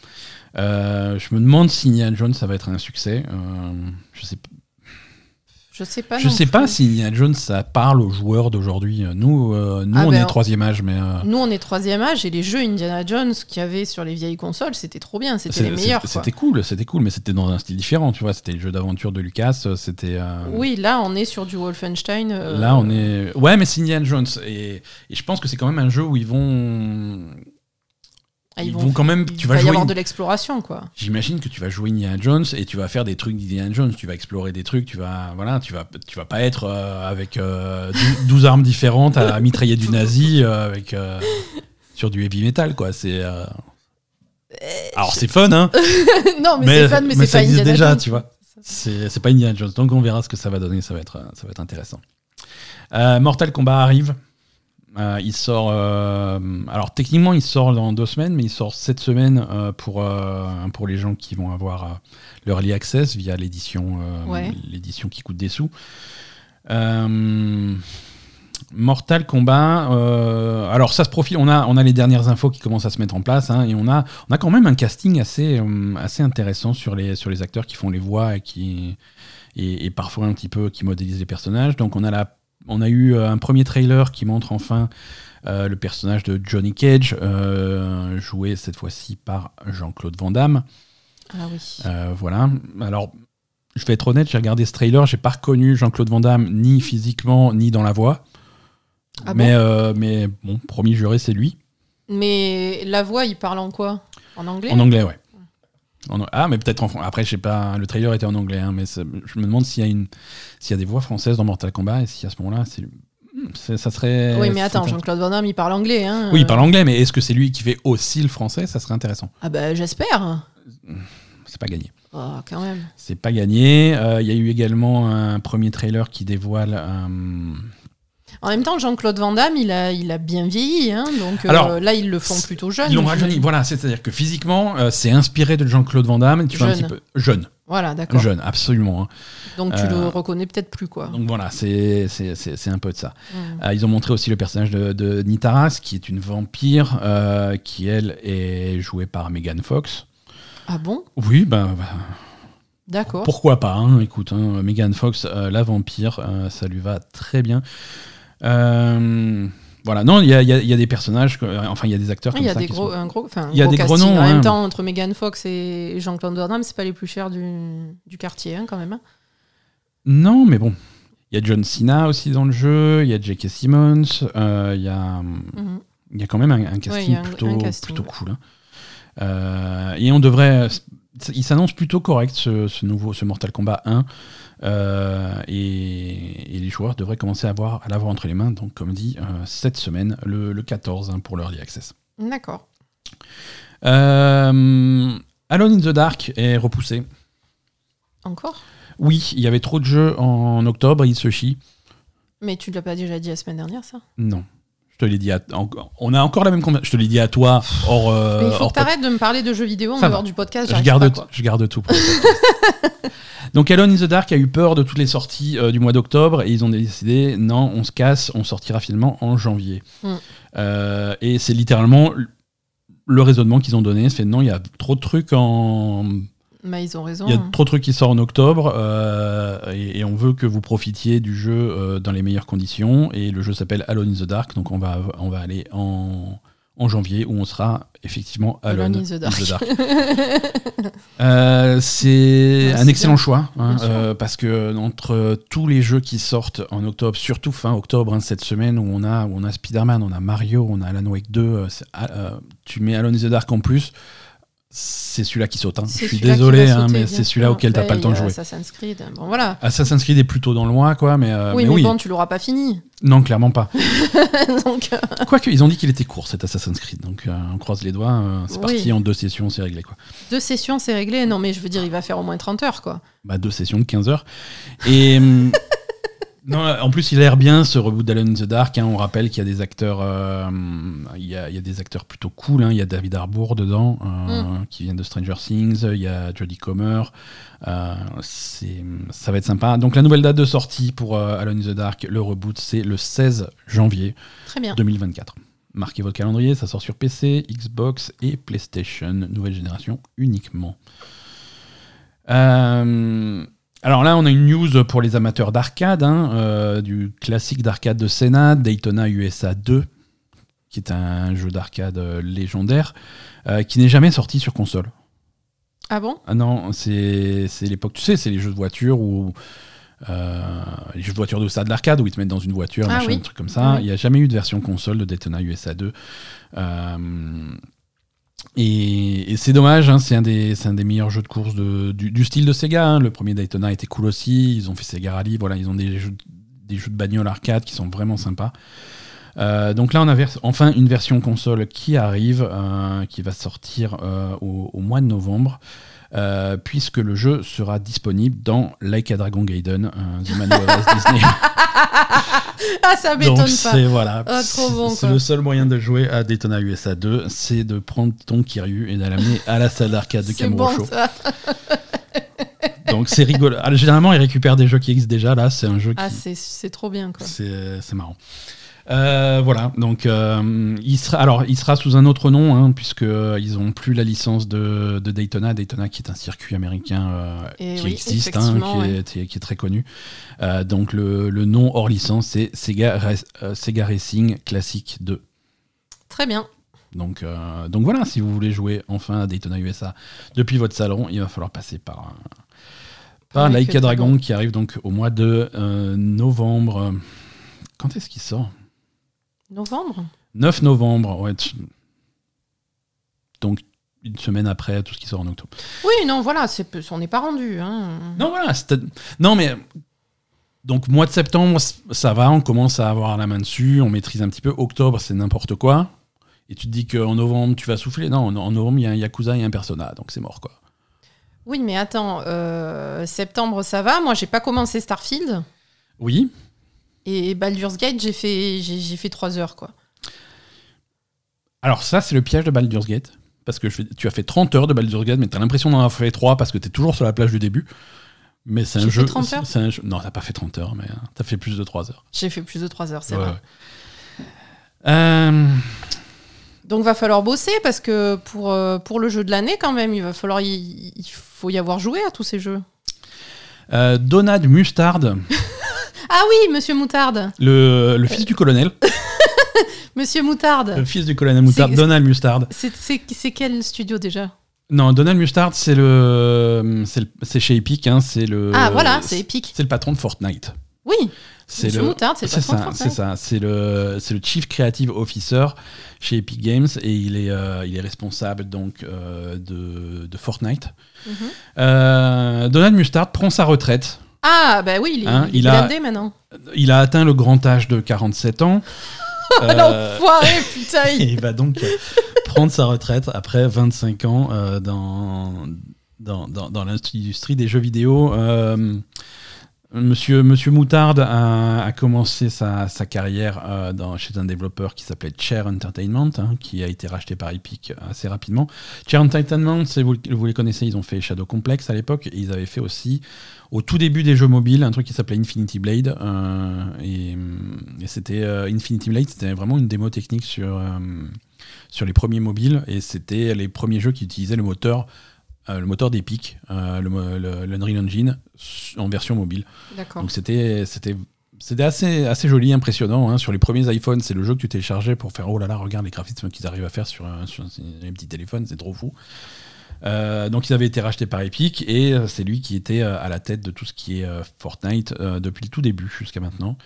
Je me demande si Indiana Jones, ça va être un succès. Je sais, Je sais pas. je sais pas si Indiana Jones, ça parle aux joueurs d'aujourd'hui. Nous, euh, nous Ah on ben, est troisième âge, mais... euh, Nous, on est troisième âge et les jeux Indiana Jones qu'il y avait sur les vieilles consoles, c'était trop bien, c'était les meilleurs. C'était cool, c'était cool, mais c'était dans un style différent, tu vois. C'était le jeu d'aventure de Lucas, euh, c'était... euh, Oui, là, on est sur du Wolfenstein. euh, Là, on est. Ouais, mais c'est Indiana Jones. Et, et je pense que c'est quand même un jeu où ils vont. Ah, ils vont quand même- Il tu vas va y jouer avoir une- de l'exploration, quoi. J'imagine que tu vas jouer Indiana Jones et tu vas faire des trucs d'Indiana Jones. Tu vas explorer des trucs. Tu vas. Voilà, tu vas, tu vas pas être euh, avec euh, dou- *laughs* 12 armes différentes à mitrailler du nazi euh, avec. euh, sur du heavy metal, quoi. C'est. Alors, c'est fun, hein. *laughs* non, mais, c'est fun, mais, c'est ça pas Indiana déjà, Jones. tu vois. C'est c'est pas Indiana Jones. Donc on verra ce que ça va donner. Ça va être, ça va être intéressant. Mortal Kombat arrive. Euh, il sort. euh, alors techniquement, il sort dans deux semaines, mais il sort cette semaine euh, pour, pour les gens qui vont avoir leur early access via l'édition Ouais. l'édition qui coûte des sous. Mortal Kombat. alors ça se profile. On a, on a les dernières infos qui commencent à se mettre en place hein, et on a, on a quand même un casting assez, assez intéressant sur les, sur les acteurs qui font les voix et qui et, et parfois un petit peu qui modélisent les personnages. Donc on a la, on a eu euh, un premier trailer qui montre enfin euh, le personnage de Johnny Cage, euh, joué cette fois-ci par Jean-Claude Van Damme. Ah oui. Euh, voilà. Alors, je vais être honnête, j'ai regardé ce trailer, j'ai pas reconnu Jean-Claude Van Damme ni physiquement ni dans la voix. Ah mais, bon mais bon, promis juré, c'est lui. Mais la voix, il parle en quoi? En anglais? En anglais, ouais. Ah, mais peut-être en fran- Après, je sais pas, le trailer était en anglais, hein, mais je me demande s'il y, a une... y a des voix françaises dans Mortal Kombat et si à ce moment-là, c'est... Hmm, ça serait. Oui, mais attends, Jean-Claude Van Damme, il parle anglais. Hein. Oui, il parle anglais, mais est-ce que c'est lui qui fait aussi le français Ça serait intéressant. Ah bah j'espère. C'est pas gagné. Oh, quand même. C'est pas gagné. Euh, Il y a eu également un premier trailer qui dévoile. euh, En même temps, Jean-Claude Van Damme, il a, il a bien vieilli, hein, donc euh, Alors, là, ils le font plutôt jeune. Ils l'ont je- rajeuni. Voilà, c'est-à-dire que physiquement, euh, c'est inspiré de Jean-Claude Van Damme. Tu vois, un Jeune. petit peu jeune, Voilà, d'accord. jeune, absolument. hein. Donc tu Euh, le reconnais peut-être plus, quoi. Donc voilà, c'est un peu de ça. Mm. Euh, ils ont montré aussi le personnage de, de Nitaras, qui est une vampire, euh, qui elle est jouée par Megan Fox. Ah bon? Oui, ben bah, D'accord. pourquoi pas hein, Écoute, hein, Megan Fox, euh, la vampire, euh, ça lui va très bien. Euh, voilà, non, il y a, il y a- il y a des personnages, euh, enfin il y a des acteurs Ah, comme Il y a ça des qui gros, sont- un gros, enfin, Il y a gros des gros noms, En hein. même temps, entre Megan Fox et Jean-Claude Van Damme, c'est pas les plus chers du, du quartier, hein, quand même. hein. Non, mais bon. Il y a John Cena aussi dans le jeu, il y a J.K. Simmons, euh, il y a. Il y a quand même un, un casting Ouais, il un- plutôt, un casting, plutôt cool. hein. Euh, et on devrait. Il s'annonce plutôt correct ce, ce nouveau ce Mortal Kombat 1. Euh, et, et les joueurs devraient commencer à, avoir, à l'avoir entre les mains, donc comme dit, euh, cette semaine, le, le 14 hein, pour l'Early Access. D'accord. Euh, Alone in the Dark est repoussé. Encore? Oui, il y avait trop de jeux en octobre, il se chie. Mais tu l'as pas déjà dit la semaine dernière, ça? Non. Je te l'ai dit à, on a encore la même conversation. Je te l'ai dit à toi hors. euh, Mais il faut hors que t'arrêtes de me parler de jeux vidéo en Ça dehors va. du podcast. Je j'arrive garde, pas, t- quoi. je garde tout. pour le podcast. Donc Alone in the Dark a eu peur de toutes les sorties euh, du mois d'octobre et ils ont décidé non, on se casse, on sortira finalement en janvier. Mm. Euh, et c'est littéralement le raisonnement qu'ils ont donné, c'est non, il y a trop de trucs en, Bah, ils ont raison. il y a hein. trop de trucs qui sortent en octobre euh, et, et on veut que vous profitiez du jeu euh, dans les meilleures conditions. Et le jeu s'appelle Alone in the Dark, donc on va, on va aller en, en janvier où on sera effectivement Alone, Alone in the Dark. Dark. *laughs* Euh, c'est un excellent bien. choix hein, euh, parce que entre tous les jeux qui sortent en octobre, surtout fin octobre, hein, cette semaine où on a, où on a Spider-Man, on a Mario, on a Alan Wake 2, euh, c'est- euh, tu mets Alone in the Dark en plus. C'est celui-là qui saute. hein. Je suis désolé, hein, mais c'est celui-là auquel t'as pas le temps de jouer. Assassin's Creed. Bon, voilà. Assassin's Creed est plutôt dans le loin, quoi, mais, euh, oui, mais mais, oui. bon, tu l'auras pas fini. Non, clairement pas. *laughs* Donc, euh, Quoique, ils ont dit qu'il était court cet Assassin's Creed, donc euh, on croise les doigts. euh, c'est Oui. parti en deux sessions, c'est réglé, quoi. deux sessions, c'est réglé. Non, mais je veux dire, il va faire au moins 30 heures, quoi. Bah, deux sessions de 15 heures. Et. *laughs* Non, en plus, il a l'air bien ce reboot d'Alone in the Dark. hein. On rappelle qu'il y a des acteurs, euh, il, y a, il y a des acteurs plutôt cool. hein. Il y a David Harbour dedans, euh, qui vient de Stranger Things. Il y a Jodie Comer. Euh, ça va être sympa. Donc la nouvelle date de sortie pour Alone in the Dark, le reboot, c'est le 16 janvier Très bien. 2024. Marquez votre calendrier, ça sort sur PC, Xbox et PlayStation, nouvelle génération uniquement. Euh, alors là, on a une news pour les amateurs d'arcade, hein, euh, du classique d'arcade de Senna, Daytona USA 2, qui est un jeu d'arcade euh, légendaire, euh, qui n'est jamais sorti sur console. Ah bon? Ah non, c'est c'est l'époque, tu sais, c'est les jeux de voiture où. euh, les jeux de voiture de stade d'arcade où ils te mettent dans une voiture, Ah machin, oui. un truc comme ça. Oui. Il n'y a jamais eu de version console de Daytona USA 2. Euh, et c'est dommage, hein, c'est un, des- meilleurs jeux de course du, style de Sega. hein. Le premier Daytona était cool aussi. Ils ont fait Sega Rally. Voilà, ils ont des jeux, de bagnole arcade qui sont vraiment sympas. Euh, donc là, on a enfin une version console qui arrive, euh, qui va sortir euh, au, mois de novembre, puisque le jeu sera disponible dans Like a Dragon Gaiden, Disney. *laughs* Ah, ça m'étonne pas. c'est voilà, Ah, trop bon, c'est le seul moyen de jouer à Daytona USA 2, c'est de prendre ton Kiryu et de l'amener à la salle d'arcade de *laughs* bon, Kamurocho. ça. *laughs* Donc c'est rigolo. Alors, généralement, ils récupèrent des jeux qui existent déjà. Là, c'est un jeu qui Ah, c'est- trop bien, quoi. c'est c'est marrant. Euh, voilà, donc euh, il sera alors il sera sous un autre nom hein, puisque euh, ils ont plus la licence de, de Daytona, Daytona qui est un circuit américain euh, Et qui oui, existe, hein, qui, ouais. est, qui très connu. Donc le, le nom hors licence c'est Sega, Racing Classic 2. Très bien. Donc, donc voilà, si vous voulez jouer enfin à Daytona USA depuis votre salon, il va falloir passer par, par Like Like a a Dragon Dragon. qui arrive donc au mois de novembre. Quand est-ce qu'il sort? Novembre? 9 novembre, ouais. Donc une semaine après tout ce qui sort en octobre. Oui, non, voilà, c'est on n'est pas rendu. Hein. Non, voilà. c'était- Non, mais. Donc, mois de septembre, ça va, on commence à avoir la main dessus, on maîtrise un petit peu. Octobre, c'est n'importe quoi. Et tu te dis qu'en novembre, tu vas souffler. Non, en en novembre, il y a un Yakuza et un Persona, donc c'est mort, quoi. Oui, mais attends, euh, septembre, ça va? Moi, j'ai pas commencé Starfield. Oui, Et Baldur's Gate, j'ai fait, j'ai, fait 3 heures, quoi. alors ça, c'est le piège de Baldur's Gate. Parce que je tu as fait 30 heures de Baldur's Gate, mais tu as l'impression d'en avoir fait 3 parce que tu es toujours sur la plage du début. Mais c'est un jeu. fait 30 heures c'est un jeu- Non, t'as pas fait 30 heures, mais tu as fait plus de 3 heures. J'ai fait plus de 3 heures, c'est Ouais, vrai. ouais. Euh, Donc, va falloir bosser parce que pour, euh, pour le jeu de l'année, quand même, il va falloir y, il faut y avoir joué à tous ces jeux. euh, Donald Mustard, *laughs* Ah oui, Monsieur Moutarde. le, le fils du colonel. *laughs* Monsieur Moutarde. Le fils du colonel Mustard, C'est- Donald Mustard. C'est, c'est, c'est quel studio déjà Non, Donald Mustard, c'est le, c'est le- c'est chez Epic, hein, c'est le. Ah voilà, c'est épique. C'est le patron de Fortnite. Oui, C'est Monsieur le, Moutarde, c'est c'est ça, c'est ça. C'est le, c'est le Chief Creative Officer chez Epic Games et il est, euh, il est responsable donc euh, de, de Fortnite. Mhm. Euh, Donald Mustard prend sa retraite. Ah, bah oui, il est, Hein, il a- maintenant. Il a atteint le grand âge de 47 ans. *laughs* Oh, Euh, l'enfoiré, putain et *laughs* il- va donc prendre sa retraite après 25 ans euh, dans, dans, dans, dans l'industrie des jeux vidéo. Euh, Monsieur, Moutarde a, commencé sa, carrière euh, chez un développeur qui s'appelait Chair Entertainment, hein, qui a été racheté par Epic assez rapidement. Chair Entertainment, vous, les connaissez, ils ont fait Shadow Complex à l'époque, et ils avaient fait aussi, au tout début des jeux mobiles, un truc qui s'appelait Infinity Blade. euh, et c'était euh, Infinity Blade, c'était vraiment une démo technique sur, sur les premiers mobiles, et c'était les premiers jeux qui utilisaient le moteur. Euh, le moteur d'Epic, euh, le, l'Unreal Engine, en version mobile. Donc c'était c'était c'était assez assez joli, impressionnant. hein. Sur les premiers iPhones, c'est le jeu que tu téléchargeais pour faire oh là là, regarde les graphismes qu'ils arrivent à faire sur, un- sur les petits téléphones, c'est trop fou. Euh, donc ils avaient été rachetés par Epic et c'est lui qui était à la tête de tout ce qui est Fortnite depuis le tout début jusqu'à maintenant.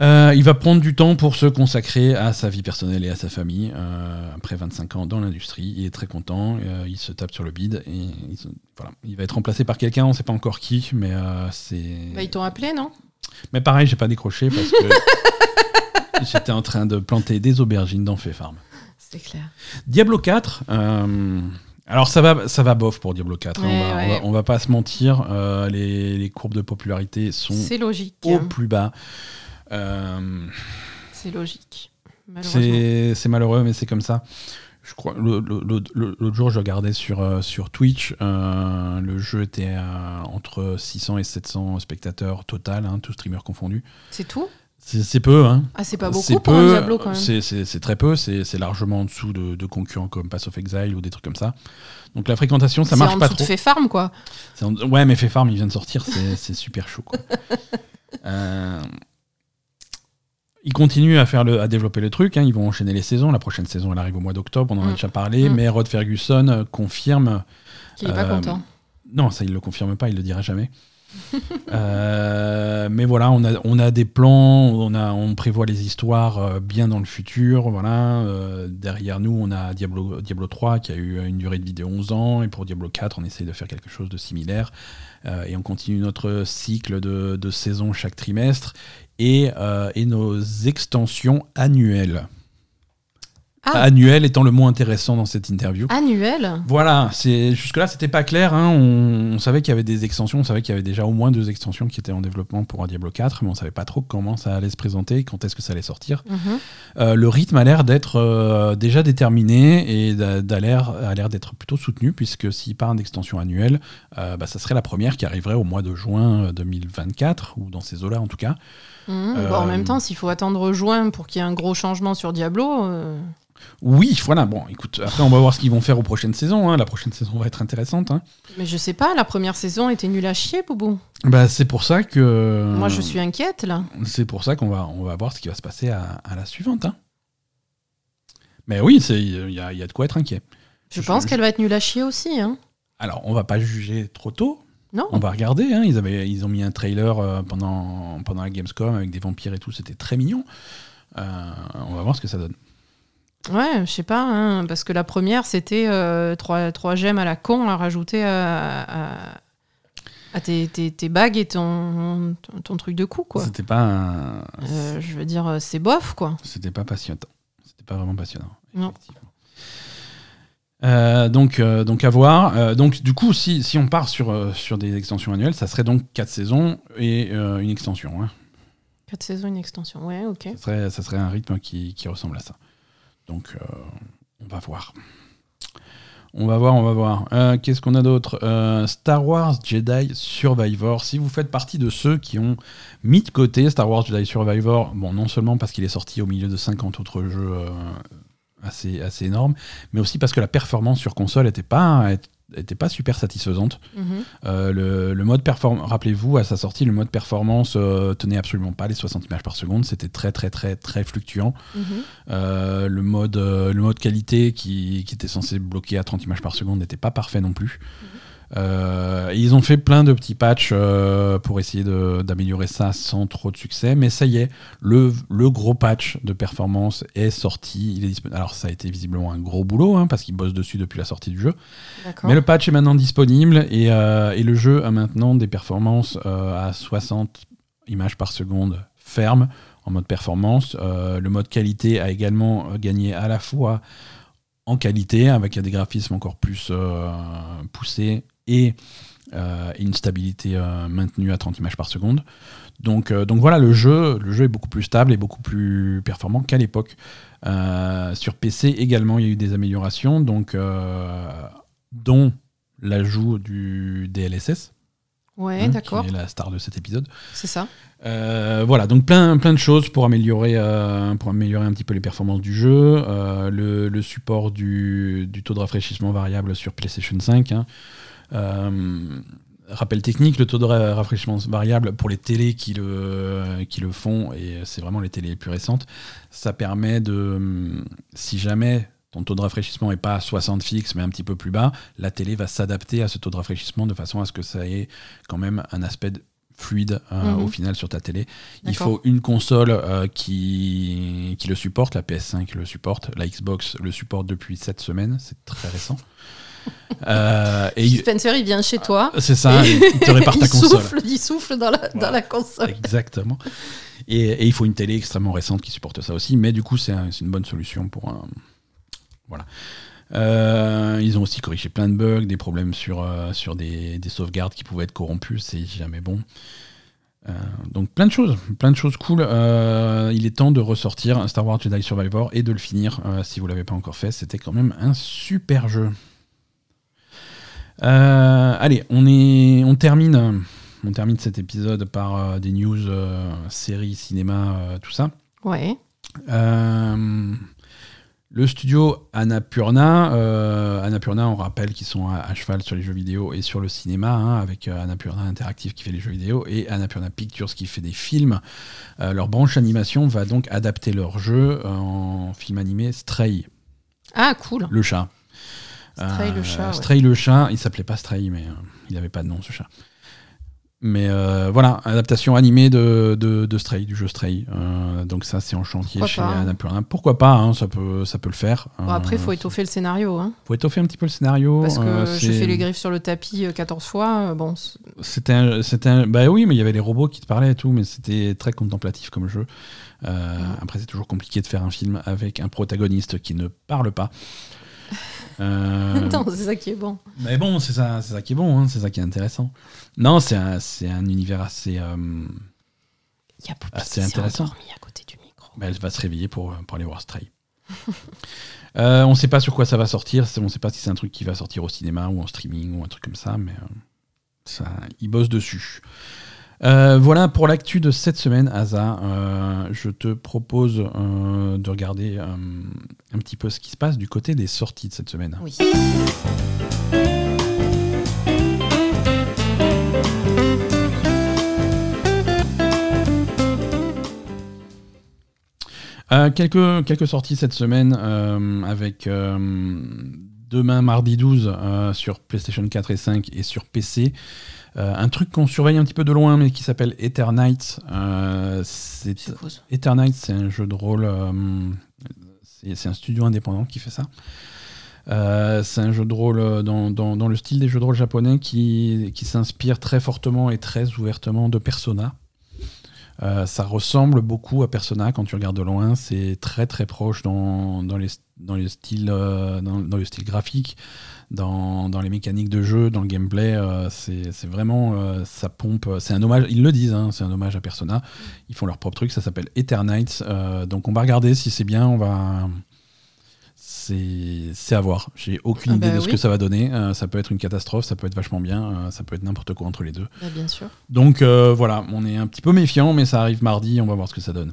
Euh, il va prendre du temps pour se consacrer à sa vie personnelle et à sa famille. euh, après 25 ans dans l'industrie, il est très content. euh, il se tape sur le bid et il, se- voilà. il va être remplacé par quelqu'un. On ne sait pas encore qui, mais c'est. Bah, ils t'ont appelé, non? Mais pareil, j'ai pas décroché parce que *laughs* j'étais en train de planter des aubergines dans Fay Farm. C'est clair. Diablo 4. euh, alors ça va, ça va bof pour Diablo 4. hein, Ouais, on, va, ouais. on va- on va pas se mentir. euh, les, les courbes de popularité sont logique. au hein. plus bas. Euh, C'est logique. C'est c'est malheureux, mais c'est comme ça. Je crois l'autre jour, je regardais sur, euh, sur Twitch. euh, le jeu était à entre 600 et 700 spectateurs total, hein, tous streamers confondus. C'est tout? C'est c'est peu, hein. Ah, c'est pas C'est beaucoup pour un Diablo quand même. c'est- C'est c'est très peu, c'est c'est largement en dessous de, de concurrents comme Pass of Exile ou des trucs comme ça. Donc la fréquentation, ça C'est marche en pas trop. de fait farm, quoi. C'est en- Ouais, mais fait farm, il vient de sortir, c'est c'est super chaud. Quoi. *laughs* Euh, Ils continuent à, faire le, à développer le truc, hein, ils vont enchaîner les saisons. La prochaine saison, elle arrive au mois d'octobre, on en a Mm. déjà parlé, Mm. mais Rod Ferguson euh, confirme. Qu'il est pas Euh, content. Non, ça, il le confirme pas, il le dira jamais. *laughs* Euh, mais voilà, on a, on a des plans, on, a, on prévoit les histoires euh, bien dans le futur. Voilà. Euh, derrière nous, on a Diablo, Diablo 3 qui a eu une durée de vie de 11 ans. Et pour Diablo 4, on essaye de faire quelque chose de similaire. Et on continue notre cycle de, de saison chaque trimestre. Et, euh, et nos extensions annuelles. Ah. Annuelles étant le mot intéressant dans cette interview. Annuel Voilà, jusque-là c'était pas clair. hein. On, on savait qu'il y avait des extensions, on savait qu'il y avait déjà au moins deux extensions qui étaient en développement pour un Diablo 4, mais on savait pas trop comment ça allait se présenter, quand est-ce que ça allait sortir. Mhm. Euh, le rythme a l'air d'être euh, déjà déterminé et a l'air d'être plutôt soutenu, puisque s'il part d'extension annuelle, euh, bah, ça serait la première qui arriverait au mois de juin 2024, ou dans ces eaux-là en tout cas. Euh, Bon, en même temps, s'il faut attendre juin pour qu'il y ait un gros changement sur Diablo, euh, Oui, voilà, bon, écoute, après on va voir ce qu'ils vont faire aux prochaines saisons. hein. La prochaine saison va être intéressante. hein. mais je sais pas, la première saison était nulle à chier, Boubou. Bah, c'est pour ça que. Moi, je suis inquiète, là. C'est pour ça qu'on va, on va voir ce qui va se passer à, à la suivante. hein. Mais oui, il y a, il y a de quoi être inquiet. Je Je- pense je- qu'elle va être nulle à chier aussi, hein. Alors, on va pas juger trop tôt. Non On va regarder. hein. Ils, avaient, ils ont mis un trailer euh, pendant, pendant la Gamescom avec des vampires et tout. C'était très mignon. Euh, on va voir ce que ça donne. Ouais, je sais pas, hein, parce que la première, c'était euh, trois, trois gemmes à la con à rajouter à, à, à tes, tes, tes bagues et ton, ton, ton truc de cou, quoi. C'était pas, un- Euh, je veux dire, c'est bof, quoi. c'était pas passionnant. C'était pas vraiment passionnant. Non. effectivement. Euh, donc, euh, donc à voir. Euh, donc du coup, si, si on part sur, sur des extensions annuelles, ça serait donc 4 saisons et une extension. hein. Quatre saisons, une extension. Ouais, ok. Ça serait, ça serait un rythme qui, qui ressemble à ça. Donc, on va voir. On va voir, on va voir. Qu'est-ce qu'on a d'autre? Star Wars Jedi Survivor. Si vous faites partie de ceux qui ont mis de côté Star Wars Jedi Survivor, bon, non seulement parce qu'il est sorti au milieu de 50 autres jeux assez, assez énormes, mais aussi parce que la performance sur console n'était pas, était pas super satisfaisante. Mhm. Euh, le, le mode performance, rappelez-vous, à sa sortie, le mode performance euh, tenait absolument pas les 60 images par seconde. C'était très, très, très, très fluctuant. Mhm. Euh, le, mode, euh, le mode qualité qui, qui était censé bloquer à 30 images par seconde n'était pas parfait non plus. Euh, ils ont fait plein de petits patchs euh, pour essayer d'améliorer ça sans trop de succès, mais ça y est, le, le gros patch de performance est sorti. Il est disponible. Alors ça a été visiblement un gros boulot hein, parce qu'ils bossent dessus depuis la sortie du jeu. Mais le patch est maintenant disponible et, euh, et le jeu a maintenant des performances à 60 images par seconde ferme en mode performance. Le mode qualité a également gagné à la fois en qualité avec des graphismes encore plus poussés et euh, une stabilité euh, maintenue à 30 images par seconde. Donc, euh, donc voilà, le jeu, le jeu est beaucoup plus stable et beaucoup plus performant qu'à l'époque. Sur PC également, il y a eu des améliorations, donc, dont l'ajout du DLSS, Ouais, hein, d'accord. qui est la star de cet épisode. C'est ça. Voilà, donc plein, plein de choses pour améliorer, pour améliorer un petit peu les performances du jeu. Le, le support du, du taux de rafraîchissement variable sur PlayStation 5. hein. Euh, rappel technique, le taux de ra- rafraîchissement variable pour les télés qui le, qui le font, et c'est vraiment les télés les plus récentes, ça permet de, hum, si jamais ton taux de rafraîchissement n'est pas à 60 fixe mais un petit peu plus bas, la télé va s'adapter à ce taux de rafraîchissement de façon à ce que ça ait quand même un aspect de- fluide euh, Mhm. au final sur ta télé. Il faut une console euh, qui, qui le supporte, la PS5 le supporte, la Xbox le supporte depuis 7 semaines, c'est très récent. Euh, et Spencer, il vient chez toi. c'est ça, il te répare ta *laughs* console. souffle, il souffle dans la, dans Voilà. la console. Exactement. Et, et il faut une télé extrêmement récente qui supporte ça aussi, mais du coup, c'est un- c'est une bonne solution pour un. Voilà. Euh, ils ont aussi corrigé plein de bugs, des problèmes sur, euh, sur des, des sauvegardes qui pouvaient être corrompues, c'est jamais bon. Euh, donc plein de choses, plein de choses cool. Il est temps de ressortir Star Wars Jedi Survivor et de le finir si vous l'avez pas encore fait. C'était quand même un super jeu. Euh, allez, on, est, on termine. On termine cet épisode par euh, des news, euh, séries, cinéma, tout ça. Ouais. Le studio Annapurna, euh, Annapurna, on rappelle qu'ils sont à, à cheval sur les jeux vidéo et sur le cinéma, hein, avec euh, Annapurna Interactive qui fait les jeux vidéo et Annapurna Pictures qui fait des films. Euh, leur branche animation va donc adapter leur jeu en film animé Stray, Ah, cool. le chat. Stray, le Euh, chat, ouais. Stray le chat, il s'appelait pas Stray, mais euh, il avait pas de nom ce chat. Mais euh, voilà, adaptation animée de, de, de Stray, du jeu Stray. Euh, donc ça, c'est en chantier Pourquoi chez pas, hein. Annapurna. Pourquoi pas hein, ça, peut, ça peut le faire. Bon, après, il faut étoffer le scénario. Hein, faut étoffer un petit peu le scénario. parce que j'ai fait les griffes sur le tapis euh, 14 fois. Bon, C'était un, bah oui, mais il y avait les robots qui te parlaient et tout, mais c'était très contemplatif comme jeu. Après, c'est toujours compliqué de faire un film avec un protagoniste qui ne parle pas. *laughs* Euh, *laughs* non, c'est ça qui est bon. Mais bon, c'est ça, ça qui est bon, hein, c'est ça qui est intéressant. Non, c'est un, un univers assez. euh, Il y a Poupie Ah, qui intéressant. à côté du micro. bah, elle va se réveiller pour, pour aller voir Stray. *laughs* Euh, on ne sait pas sur quoi ça va sortir. On ne sait pas si c'est un truc qui va sortir au cinéma ou en streaming ou un truc comme ça, mais euh, ça, ils bossent dessus. Euh, voilà pour l'actu de cette semaine, Asa. Euh, je te propose euh, de regarder euh, un petit peu ce qui se passe du côté des sorties de cette semaine. Oui. Quelques, quelques sorties cette semaine avec demain mardi 12 euh, sur PlayStation 4 et 5 et sur PC. Euh, un truc qu'on surveille un petit peu de loin mais qui s'appelle Eternite. Euh, c'est Eternite, c'est un jeu de rôle. euh, c'est un studio indépendant qui fait ça. Euh, c'est un jeu de rôle dans, dans- dans le style des jeux de rôle japonais qui, qui s'inspire très fortement et très ouvertement de Persona. Euh, ça ressemble beaucoup à Persona quand tu regardes de loin. C'est très très proche dans, dans, les, dans, les styles, euh, dans, le style graphique, dans, les mécaniques de jeu, dans le gameplay. euh, c'est vraiment. euh, ça pompe. C'est un hommage. Ils le disent, hein, c'est un hommage à Persona. Ils font leur propre truc. Ça s'appelle Eternites. Donc on va regarder si c'est bien. On va. C'est à voir. J'ai aucune Ah idée bah de ce que ça va donner. Euh, ça peut être une catastrophe, ça peut être vachement bien, euh, ça peut être n'importe quoi entre les deux. Bah, Bien sûr. Donc euh, voilà, on est un petit peu méfiant, mais ça arrive mardi, on va voir ce que ça donne.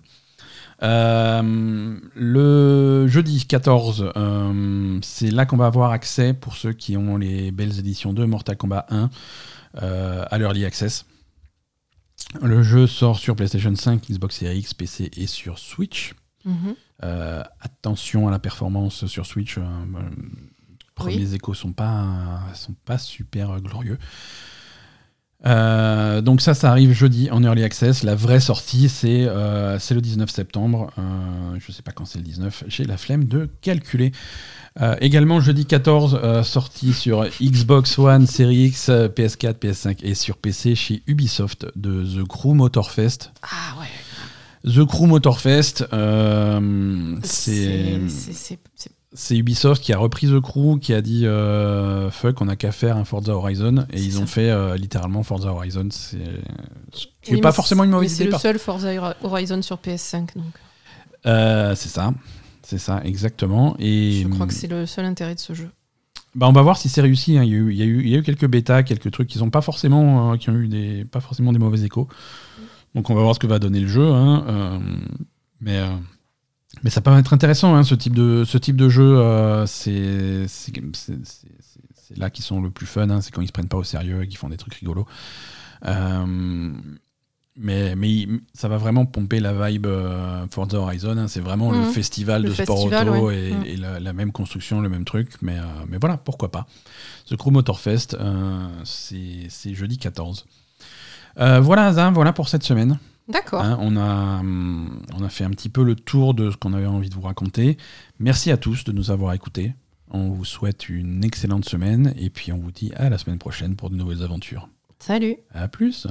Le jeudi 14, euh, c'est là qu'on va avoir accès pour ceux qui ont les belles éditions de Mortal Kombat 1 euh, à l'Early Access. Le jeu sort sur PlayStation 5, Xbox Series X, PC et sur Switch. Mhm. Euh, attention à la performance sur Switch. euh, euh, premiers échos sont pas, sont pas super glorieux. Euh, donc ça, ça arrive jeudi en Early Access. La vraie sortie, c'est euh, le 19 septembre. Euh, je sais pas quand c'est le 19. J'ai la flemme de calculer. Également jeudi 14, euh, sortie sur Xbox One, Series X, PS4, PS5 et sur PC chez Ubisoft de The Crew Motorfest. Ah ouais. The Crew Motorfest, euh, c'est Ubisoft qui a repris The Crew, qui a dit euh, fuck, on a qu'à faire un Forza Horizon, et ils ça. ont fait euh, littéralement Forza Horizon. C'est Oui, pas forcément une mauvaise idée. C'est le par- seul Forza Horizon sur PS5. Donc. Euh, c'est ça, c'est ça, exactement. Et Je crois que c'est le seul intérêt de ce jeu. bah, on va voir si c'est réussi. hein. Il, y a eu, il, y a eu, il y a eu quelques bêtas, quelques trucs qui sont pas forcément, qui ont eu des, pas forcément des mauvais échos. Donc on va voir ce que va donner le jeu. hein. Euh, mais euh, mais ça peut être intéressant, hein, ce type de ce type de jeu. euh, c'est là qu'ils sont le plus fun. hein. c'est quand ils se prennent pas au sérieux et qu'ils font des trucs rigolos. Mais, ça va vraiment pomper la vibe Forza Horizon. C'est vraiment le Mhm. festival Le de sport auto ouais. et, et la, la même construction, le même truc. Mais, mais voilà, pourquoi pas. The Crew Motorfest, c'est c'est jeudi 14. Euh, voilà, Zin, voilà pour cette semaine. D'accord. Hein, on, a, hum, on a fait un petit peu le tour de ce qu'on avait envie de vous raconter. Merci à tous de nous avoir écoutés. On vous souhaite une excellente semaine et puis on vous dit à la semaine prochaine pour de nouvelles aventures. Salut. À plus